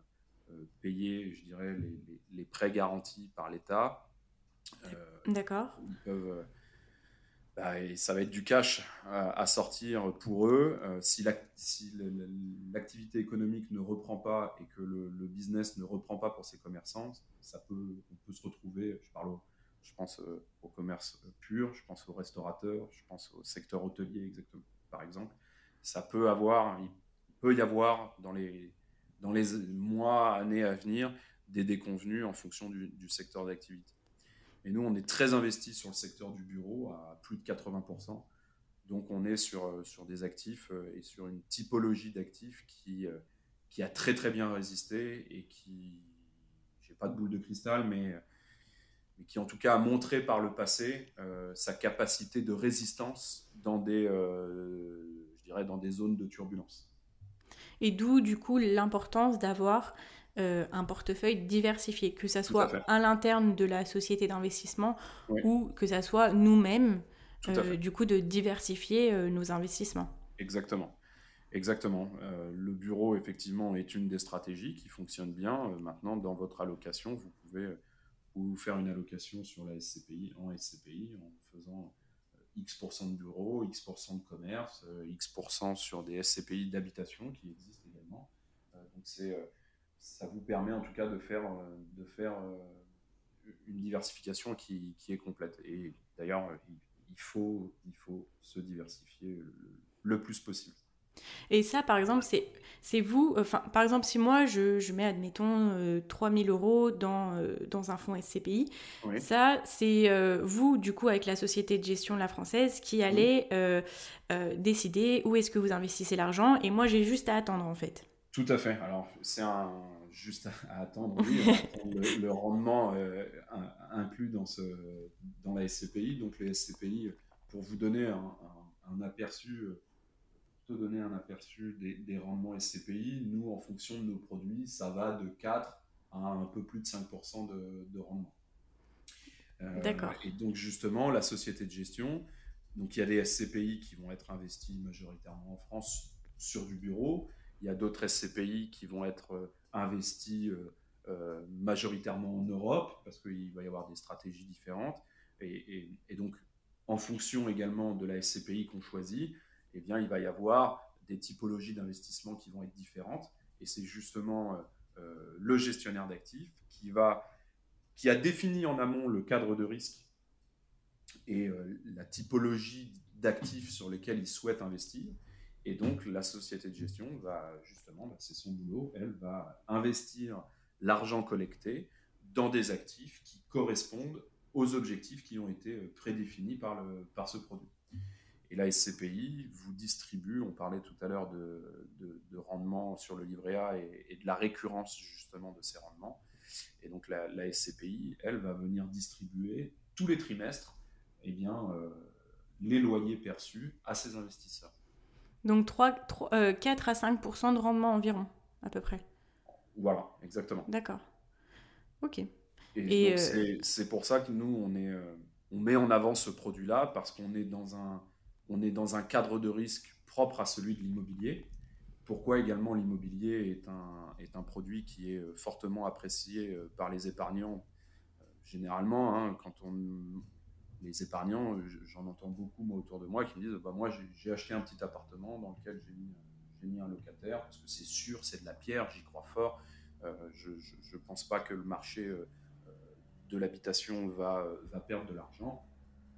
Speaker 2: payer, je dirais, les, prêts garantis par l'État,
Speaker 1: D'accord.
Speaker 2: Ils peuvent, bah, et ça va être du cash à, sortir pour eux. si l'activité économique ne reprend pas et que le, business ne reprend pas pour ces commerçants, ça peut, on peut se retrouver, je parle je pense euh, au commerce pur, je pense aux restaurateurs, je pense au secteur hôtelier, exactement, par exemple. Ça peut avoir, il peut y avoir dans les, dans les mois, années à venir, des déconvenus en fonction du, secteur d'activité. Et nous, on est très investis sur le secteur du bureau, à plus de 80%. Donc, on est sur, euh, sur des actifs euh, et sur une typologie d'actifs qui, qui a très, très bien résisté et qui, j'ai pas de boule de cristal, mais qui en tout cas a montré par le passé euh, sa capacité de résistance dans des, euh, je dirais, dans des zones de turbulence.
Speaker 1: Et d'où du coup l'importance d'avoir euh, un portefeuille diversifié, que ce soit à, l'interne de la société d'investissement ou que ce soit nous-mêmes, du coup de diversifier nos investissements.
Speaker 2: Exactement. Exactement. le bureau, effectivement, est une des stratégies qui fonctionne bien. maintenant, dans votre allocation, vous pouvez ou faire une allocation sur la SCPI en SCPI en faisant euh, X% de bureaux, X% de commerce, euh, X% sur des SCPI d'habitation qui existent également. Euh, donc c'est, ça vous permet en tout cas de faire, de faire une diversification qui, qui est complète. Et d'ailleurs, il, faut, il faut se diversifier le plus possible.
Speaker 1: Et ça, par exemple, c'est vous, enfin, par exemple, si moi, je, je mets, admettons, 3000 euh, euros dans, euh, dans un fonds SCPI, ça, c'est euh, vous, du coup, avec la société de gestion La Française, qui allez décider où est-ce que vous investissez l'argent, et moi, j'ai juste à attendre, en fait.
Speaker 2: Tout à fait. Alors, c'est un, juste à, attendre, oui, le, rendement inclus dans, ce, dans la SCPI. Donc, les SCPI, pour vous donner un, un aperçu donner un aperçu des, rendements SCPI. Nous, en fonction de nos produits, ça va de 4 à un peu plus de 5% de, rendement.
Speaker 1: Euh, D'accord.
Speaker 2: Et donc, justement, la société de gestion, donc il y a des SCPI qui vont être investis majoritairement en France sur du bureau. Il y a d'autres SCPI qui vont être euh, investis euh, majoritairement en Europe parce qu'il va y avoir des stratégies différentes. Et, donc, en fonction également de la SCPI qu'on choisit, eh bien, il va y avoir des typologies d'investissement qui vont être différentes. Et c'est justement euh, euh, le gestionnaire d'actifs qui, qui a défini en amont le cadre de risque et euh, la typologie d'actifs sur lesquels il souhaite investir. Et donc, la société de gestion va justement, bah, c'est son boulot, elle va investir l'argent collecté dans des actifs qui correspondent aux objectifs qui ont été prédéfinis par, le, par ce produit. Et la SCPI vous distribue, on parlait tout à l'heure de, de, rendement sur le livret A et, de la récurrence justement de ces rendements. Et donc la, SCPI, elle, va venir distribuer tous les trimestres eh euh, les loyers perçus à ses investisseurs.
Speaker 1: Donc 3, 3 4 à 5% de rendement environ, à peu près.
Speaker 2: Voilà, exactement.
Speaker 1: D'accord. Ok.
Speaker 2: Et, euh, c'est pour ça que nous, on, est, euh, on met en avant ce produit-là, parce qu'on est, dans un, on est dans un cadre de risque propre à celui de l'immobilier. Pourquoi également l'immobilier est un, est un produit qui est fortement apprécié par les épargnants Généralement, hein, quand on, les épargnants, j'en entends beaucoup moi, autour de moi qui me disent bah, Moi, j'ai acheté un petit appartement dans lequel j'ai mis, un locataire parce que c'est sûr, c'est de la pierre, j'y crois fort. Euh, je ne pense pas que le marché euh, de l'habitation va, perdre de l'argent.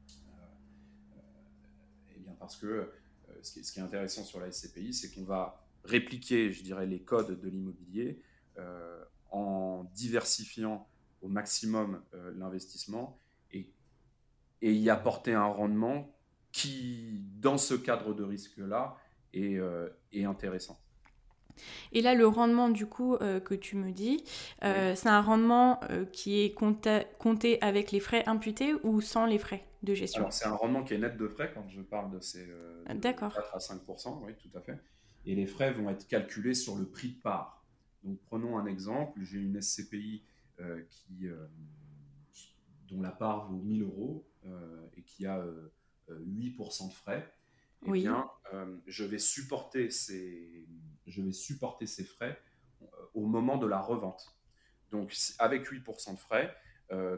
Speaker 2: Euh, et bien parce que ce, qui est, intéressant sur la SCPI, c'est qu'on va répliquer, je dirais, les codes de l'immobilier en diversifiant au maximum l'investissement et y apporter un rendement qui, dans ce cadre de risque-là, est, euh, est, intéressant.
Speaker 1: Et là, le rendement du coup euh, que tu me dis, euh, c'est un rendement qui est compté, compté, avec les frais imputés ou sans les frais de gestion?
Speaker 2: Alors, c'est un rendement qui est net de frais quand je parle de ces
Speaker 1: de 4
Speaker 2: à 5% oui, tout à fait. Et les frais vont être calculés sur le prix de part. Donc, prenons un exemple. J'ai une SCPI qui, dont la part vaut 1000 euros et qui a 8% euh, euh, de frais, eh bien, je, vais supporter ces, je vais supporter ces frais au moment de la revente. Donc, avec 8% de frais,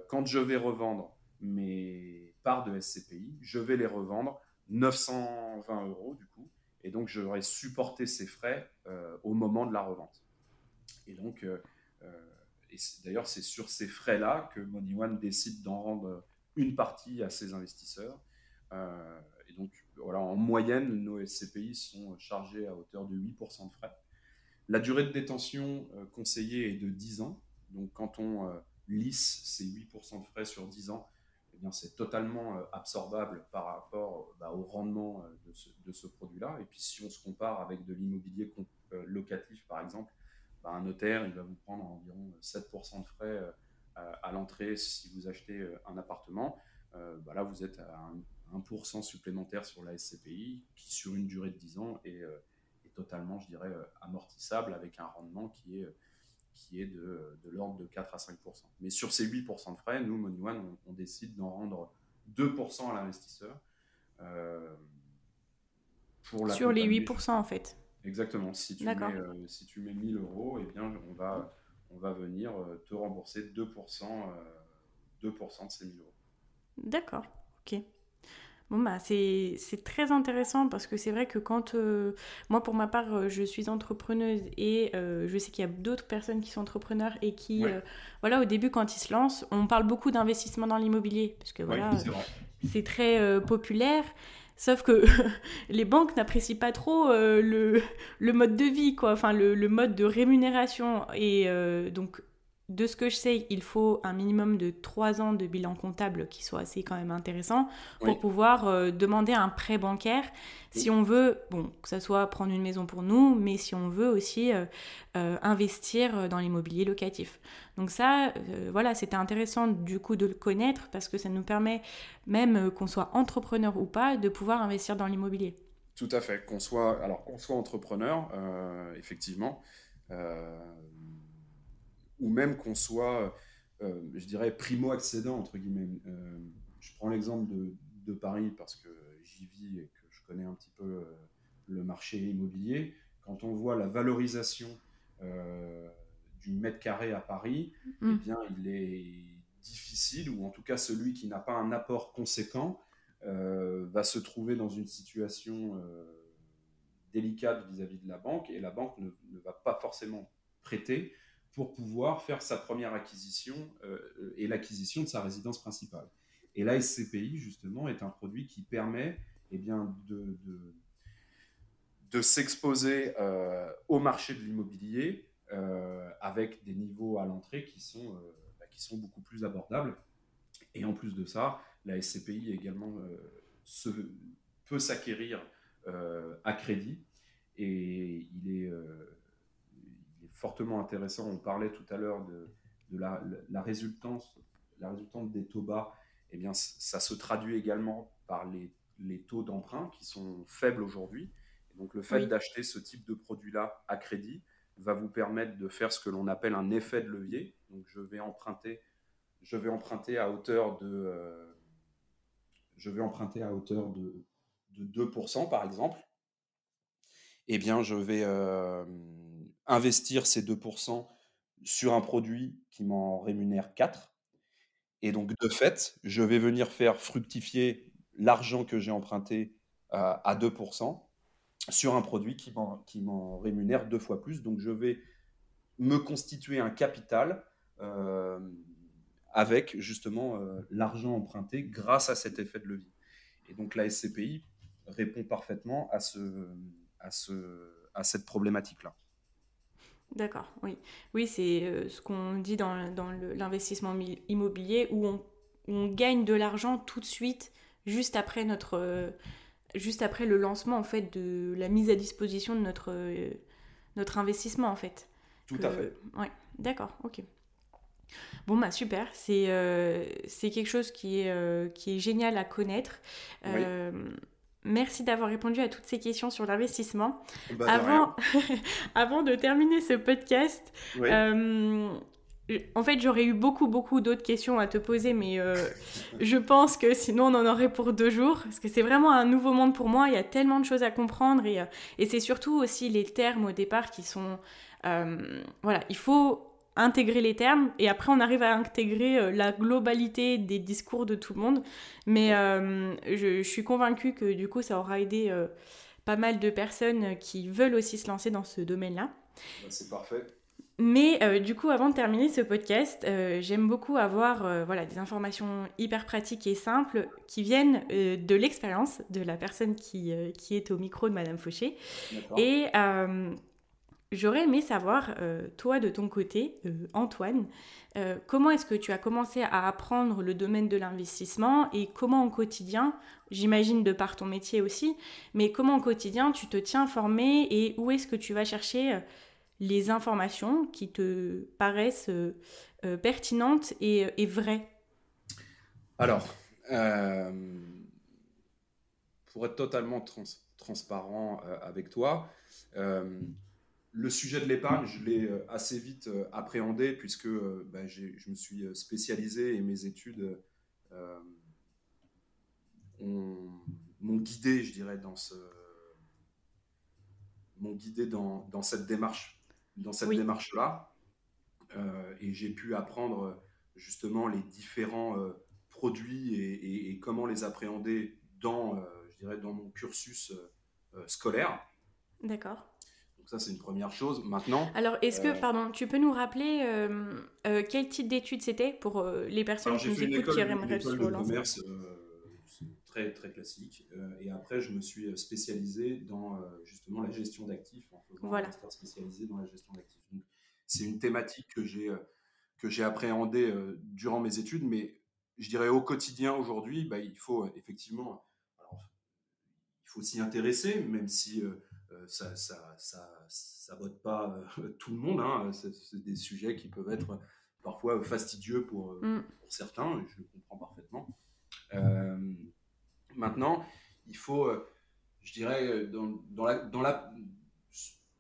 Speaker 2: quand je vais revendre mes parts de SCPI, je vais les revendre 920 euros du coup, et donc j'aurai supporté ces frais au moment de la revente. Et donc, d'ailleurs, c'est sur ces frais-là que Money One décide d'en rendre une partie à ses investisseurs. Euh, et donc, voilà, en moyenne, nos SCPI sont chargés à hauteur de 8% de frais. La durée de détention euh, conseillée est de 10 ans. Donc, quand on euh, lisse ces 8% de frais sur 10 ans, eh bien, c'est totalement absorbable par rapport bah, au rendement de ce, produit-là. Et puis, si on se compare avec de l'immobilier locatif, par exemple, bah, un notaire, il va vous prendre environ 7% de frais à l'entrée si vous achetez euh, un appartement. Euh, bah là, vous êtes à 1%, supplémentaire sur la SCPI qui, sur une durée de 10 ans, est, euh, est totalement, je dirais, amortissable avec un rendement qui est qui est de, de l'ordre de 4 à 5% Mais sur ces 8% de frais, nous, Money One, on, décide d'en rendre 2 à l'investisseur.
Speaker 1: sur les 8% en fait.
Speaker 2: Exactement. Si tu, mets, si tu mets 1000 euros, eh bien, on va on va venir euh, te rembourser 2%, 2 euh, de ces 1000 euros.
Speaker 1: D'accord, ok. Bon, bah, c'est très intéressant parce que c'est vrai que quand euh, moi, pour ma part, je suis entrepreneuse et je sais qu'il y a d'autres personnes qui sont entrepreneurs et qui, voilà, au début, quand ils se lancent, on parle beaucoup d'investissement dans l'immobilier parce que voilà, c'est très populaire. Sauf que les banques n'apprécient pas trop euh, le, mode de vie, quoi, enfin le, le mode de rémunération. Et euh, donc, de ce que je sais, il faut un minimum de 3 ans de bilan comptable qui soit assez quand même intéressant pour pouvoir euh, demander un prêt bancaire si on veut, bon, que ça soit prendre une maison pour nous, mais si on veut aussi euh, euh, investir dans l'immobilier locatif. Donc ça, voilà, c'était intéressant du coup de le connaître parce que ça nous permet, même qu'on soit entrepreneur ou pas, de pouvoir investir dans l'immobilier.
Speaker 2: Tout à fait, qu'on soit, alors qu'on soit entrepreneur, effectivement ou même qu'on soit, euh, je dirais, primo-accédant, entre guillemets. Euh, je prends l'exemple de, de, Paris parce que j'y vis et que je connais un petit peu euh, le marché immobilier. Quand on voit la valorisation du mètre carré à Paris, mm. eh bien, il est difficile, ou en tout cas celui qui n'a pas un apport conséquent, va se trouver dans une situation délicate vis-à-vis de la banque, et la banque ne, ne, va pas forcément prêter pour pouvoir faire sa première acquisition euh, et l'acquisition de sa résidence principale. Et la SCPI, justement, est un produit qui permet eh bien, de, de, s'exposer euh, au marché de l'immobilier avec des niveaux à l'entrée qui, sont bah, qui sont beaucoup plus abordables. Et en plus de ça, la SCPI également se, peut s'acquérir à crédit et il est, fortement intéressant. On parlait tout à l'heure de, de la, la, résultance, la résultante des taux bas. Eh bien, ça se traduit également par les, les taux d'emprunt qui sont faibles aujourd'hui. Donc, le fait d'acheter ce type de produit-là à crédit va vous permettre de faire ce que l'on appelle un effet de levier. Donc, je vais emprunter, je vais emprunter à hauteur de, euh, je vais emprunter à hauteur de, de 2% par exemple eh bien, je vais investir ces 2% sur un produit qui m'en rémunère 4. Et donc, de fait, je vais venir faire fructifier l'argent que j'ai emprunté à 2% sur un produit qui m'en rémunère deux fois plus. Donc, je vais me constituer un capital avec justement l'argent emprunté grâce à cet effet de levier. Et donc, la SCPI répond parfaitement à cette problématique-là.
Speaker 1: D'accord, oui. Oui, c'est euh, ce qu'on dit dans, dans l'investissement immobilier où on, on, gagne de l'argent tout de suite, juste après, notre, euh, juste après le lancement en fait, de la mise à disposition de notre, euh, notre investissement en fait.
Speaker 2: Tout à fait.
Speaker 1: Oui, d'accord, ok. Bon, bah super, c'est quelque chose qui est, qui est génial à connaître. Oui. Merci d'avoir répondu à toutes ces questions sur l'investissement. Bah, avant, avant de terminer ce podcast, euh, en fait, j'aurais eu beaucoup, beaucoup d'autres questions à te poser, mais euh, je pense que sinon on en aurait pour deux jours, parce que c'est vraiment un nouveau monde pour moi. Il y a tellement de choses à comprendre et, euh, et c'est surtout aussi les termes au départ qui sont... voilà, il faut intégrer les termes et après on arrive à intégrer euh, la globalité des discours de tout le monde. Mais euh, je, suis convaincue que du coup ça aura aidé euh, pas mal de personnes qui veulent aussi se lancer dans ce domaine-là.
Speaker 2: C'est parfait.
Speaker 1: Mais du coup, avant de terminer ce podcast, j'aime beaucoup avoir voilà, des informations hyper pratiques et simples qui viennent de l'expérience de la personne qui, qui est au micro de Madame Fauché. Et J'aurais aimé savoir, euh, toi de ton côté, euh, Antoine, euh, comment est-ce que tu as commencé à apprendre le domaine de l'investissement et comment au quotidien, j'imagine de par ton métier aussi, mais comment au quotidien tu te tiens informé et où est-ce que tu vas chercher les informations qui te paraissent pertinentes et, vraies?
Speaker 2: Alors, pour être totalement transparent avec toi, le sujet de l'épargne, je l'ai euh, assez vite euh, appréhendé puisque euh, bah, je me suis spécialisé et mes études m'ont guidé, je dirais, dans ce m'ont guidé dans, dans, cette démarche, dans cette démarche-là, et j'ai pu apprendre justement les différents produits et, et, comment les appréhender dans, je dirais, dans mon cursus scolaire.
Speaker 1: D'accord.
Speaker 2: Donc ça, c'est une première chose. Maintenant.
Speaker 1: Alors, est-ce que, euh, pardon, tu peux nous rappeler euh, euh, quel type d'études c'était pour les personnes qui nous écoutent qui aimeraient se relancer
Speaker 2: commerce, très très classique. et après, je me suis spécialisé dans justement la gestion d'actifs en faisant voilà. un master spécialisé dans la gestion d'actifs. Donc, c'est une thématique que j'ai que j'ai appréhendée durant mes études, mais je dirais au quotidien aujourd'hui, bah, il faut effectivement, alors, il faut s'y intéresser, même si ça, ça, ça, ça, botte pas euh, tout le monde. Hein. C'est des sujets qui peuvent être parfois fastidieux pour, euh, mm. pour certains, je le comprends parfaitement. maintenant, il faut, je dirais, dans, dans, la, dans la,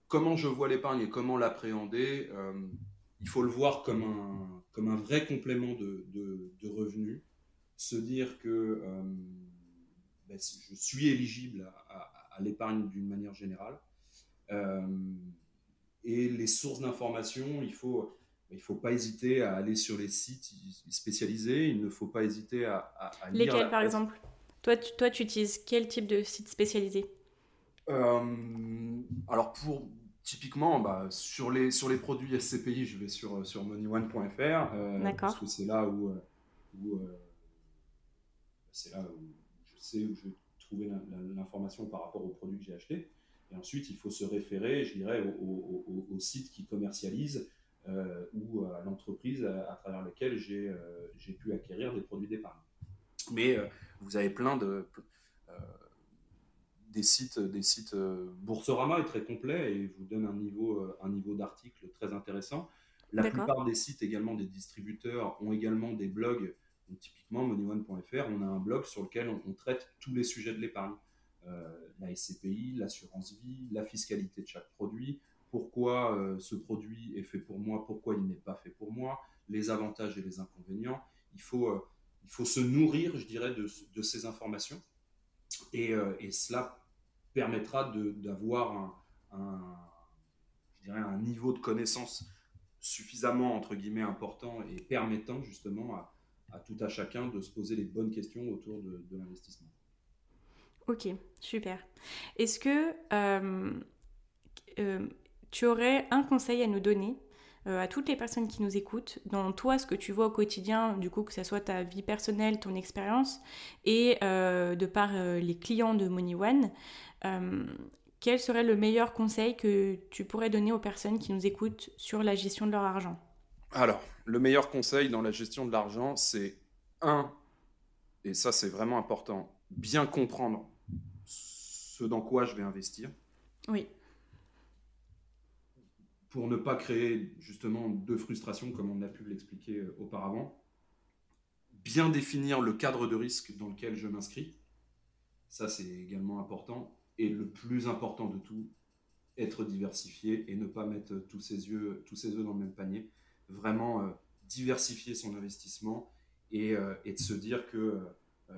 Speaker 2: comment je vois l'épargne et comment l'appréhender, il faut le voir comme un, comme un vrai complément de, de, de revenus. Se dire que ben, je suis éligible à, à l'épargne d'une manière générale. Euh, et les sources d'information, il faut il ne faut pas hésiter à aller sur les sites spécialisés, il ne faut pas hésiter à, à,
Speaker 1: lire. Lesquels, par exemple? Toi tu, toi, tu utilises quel type de site spécialisé?
Speaker 2: Euh, Alors, pour, typiquement, bah, sur, les, sur les produits SCPI, je vais sur, sur moneyone.fr, euh, parce que c'est là où, où c'est là où je sais où je l'information par rapport au produit que j'ai acheté. Et ensuite, il faut se référer, je dirais, au, au, site qui commercialise ou à l'entreprise à, travers laquelle j'ai pu acquérir des produits d'épargne. Mais vous avez plein de des sites, des sites. Boursorama est très complet et vous donne un niveau, un niveau d'articles très intéressant. La plupart des sites, également des distributeurs, ont également des blogs. Typiquement, moneyone.fr, on a un blog sur lequel on, traite tous les sujets de l'épargne. Euh, la SCPI, l'assurance vie, la fiscalité de chaque produit, pourquoi euh, ce produit est fait pour moi, pourquoi il n'est pas fait pour moi, les avantages et les inconvénients. Il faut, euh, il faut se nourrir, je dirais, de, de ces informations. Et, et, cela permettra d'avoir un, un, niveau de connaissance suffisamment, entre guillemets, important et permettant justement à, à, tout à chacun de se poser les bonnes questions autour de, l'investissement.
Speaker 1: Ok, super. Est-ce que euh, euh, tu aurais un conseil à nous donner euh, à toutes les personnes qui nous écoutent, dans toi, ce que tu vois au quotidien, du coup, que ce soit ta vie personnelle, ton expérience, et de par les clients de Money One, quel serait le meilleur conseil que tu pourrais donner aux personnes qui nous écoutent sur la gestion de leur argent?
Speaker 2: Alors, le meilleur conseil dans la gestion de l'argent, c'est un, et ça c'est vraiment important, bien comprendre ce dans quoi je vais investir.
Speaker 1: Oui.
Speaker 2: Pour ne pas créer justement de frustration comme on a pu l'expliquer euh, auparavant. Bien définir le cadre de risque dans lequel je m'inscris. Ça c'est également important et le plus important de tout, être diversifié et ne pas mettre tous ses, yeux, tous ses œufs dans le même panier. Vraiment euh, diversifier son investissement et, euh, et, de se dire que euh,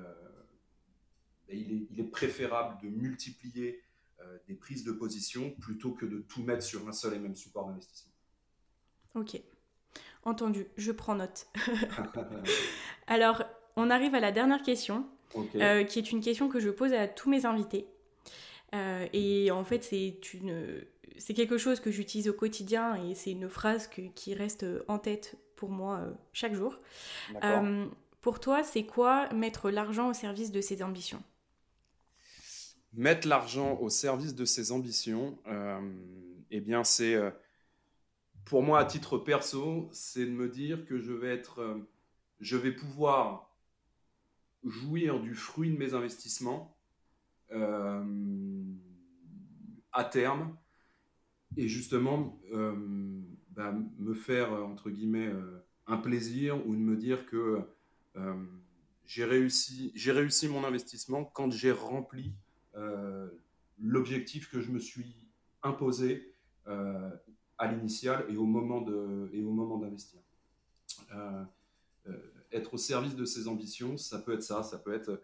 Speaker 2: ben, il, est, il, est, préférable de multiplier des prises de position plutôt que de tout mettre sur un seul et même support d'investissement.
Speaker 1: Ok, entendu, je prends note. Alors, on arrive à la dernière question, qui est une question que je pose à tous mes invités. Euh, et en fait, c'est une, c'est quelque chose que j'utilise au quotidien et c'est une phrase qui reste en tête pour moi euh, chaque jour. Euh, pour toi, c'est quoi mettre l'argent au service de ses ambitions?
Speaker 2: Mettre l'argent au service de ses ambitions, eh bien, c'est pour moi à titre perso, c'est de me dire que je vais être, je vais pouvoir jouir du fruit de mes investissements euh, à terme et justement euh, bah, me faire entre guillemets euh, un plaisir ou de me dire que j'ai réussi, réussi mon investissement quand j'ai rempli l'objectif que je me suis imposé à l'initial et au moment de et au moment d'investir. être au service de ses ambitions, ça peut être ça, ça peut être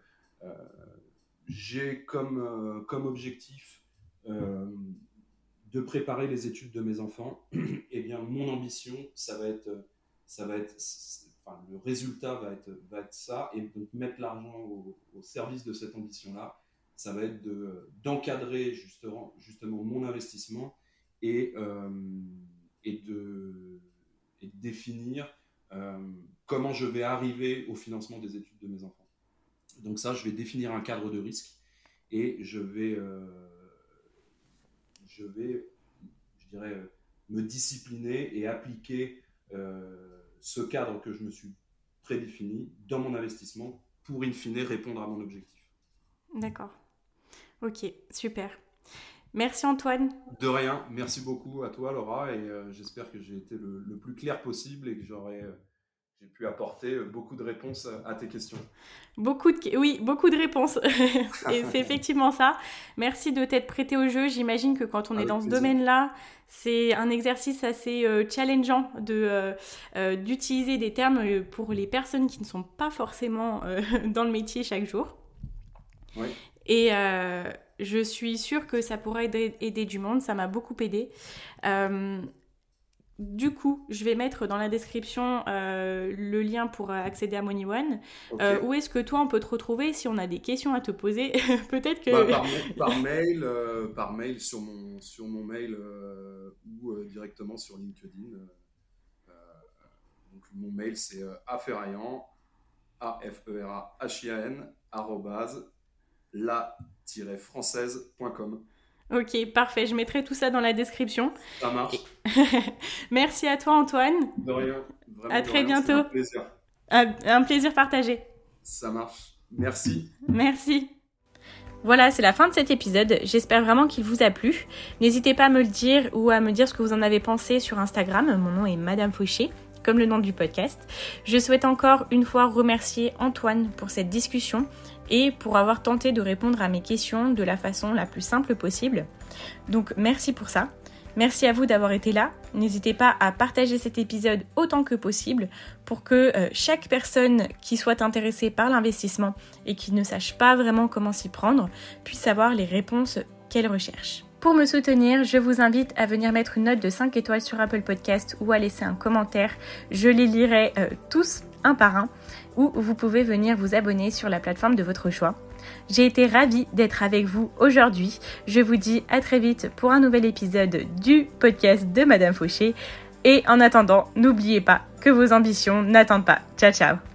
Speaker 2: j'ai comme, euh, comme objectif euh, de préparer les études de mes enfants. eh bien, mon ambition, ça va être, ça va être enfin, le résultat va être, va être ça. Et donc, mettre l'argent au, service de cette ambition-là, ça va être d'encadrer justement, justement mon investissement et, euh, et, de, de définir comment je vais arriver au financement des études de mes enfants. Donc ça, je vais définir un cadre de risque et je vais, euh, je vais, je dirais, me discipliner et appliquer euh, ce cadre que je me suis prédéfini dans mon investissement pour in fine répondre à mon objectif.
Speaker 1: D'accord. Ok, super. Merci Antoine.
Speaker 2: De rien, merci beaucoup à toi Laura et euh, j'espère que j'ai été le, le, plus clair possible et que j'aurai j'ai pu apporter euh, beaucoup de réponses à tes questions.
Speaker 1: Beaucoup de, oui, beaucoup de réponses. c'est effectivement ça. Merci de t'être prêté au jeu. J'imagine que quand on est dans ce domaine-là, c'est un exercice assez euh, challengeant de euh, d'utiliser des termes pour les personnes qui ne sont pas forcément dans le métier chaque jour. Oui. Et je suis sûre que ça pourrait aider, aider du monde. Ça m'a beaucoup aidé. Du coup, je vais mettre dans la description euh, le lien pour accéder à Money One. Euh, où est-ce que toi, on peut te retrouver si on a des questions à te poser Peut-être que...
Speaker 2: Bah, par, mail, euh, par mail sur mon, sur mon mail ou directement sur LinkedIn. donc mon mail, c'est affairaian, a f e r a h i a n la-française.com.
Speaker 1: Ok, parfait. Je mettrai tout ça dans la description.
Speaker 2: Ça marche.
Speaker 1: Merci à toi, Antoine.
Speaker 2: De rien.
Speaker 1: Vraiment à très bientôt. Un
Speaker 2: plaisir.
Speaker 1: Un plaisir partagé.
Speaker 2: Ça marche. Merci.
Speaker 1: Merci. Voilà, c'est la fin de cet épisode. J'espère vraiment qu'il vous a plu. N'hésitez pas à me le dire ou à me dire ce que vous en avez pensé sur Instagram. Mon nom est Madame Fauché, comme le nom du podcast. Je souhaite encore une fois remercier Antoine pour cette discussion et pour avoir tenté de répondre à mes questions de la façon la plus simple possible. Donc merci pour ça. Merci à vous d'avoir été là. N'hésitez pas à partager cet épisode autant que possible pour que euh, chaque personne qui soit intéressée par l'investissement et qui ne sache pas vraiment comment s'y prendre puisse avoir les réponses qu'elle recherche. Pour me soutenir, je vous invite à venir mettre une note de 5 étoiles sur Apple Podcast ou à laisser un commentaire. Je les lirai euh, tous un par un ou vous pouvez venir vous abonner sur la plateforme de votre choix. J'ai été ravie d'être avec vous aujourd'hui. Je vous dis à très vite pour un nouvel épisode du podcast de Madame Fauché. Et en attendant, n'oubliez pas que vos ambitions n'attendent pas. Ciao ciao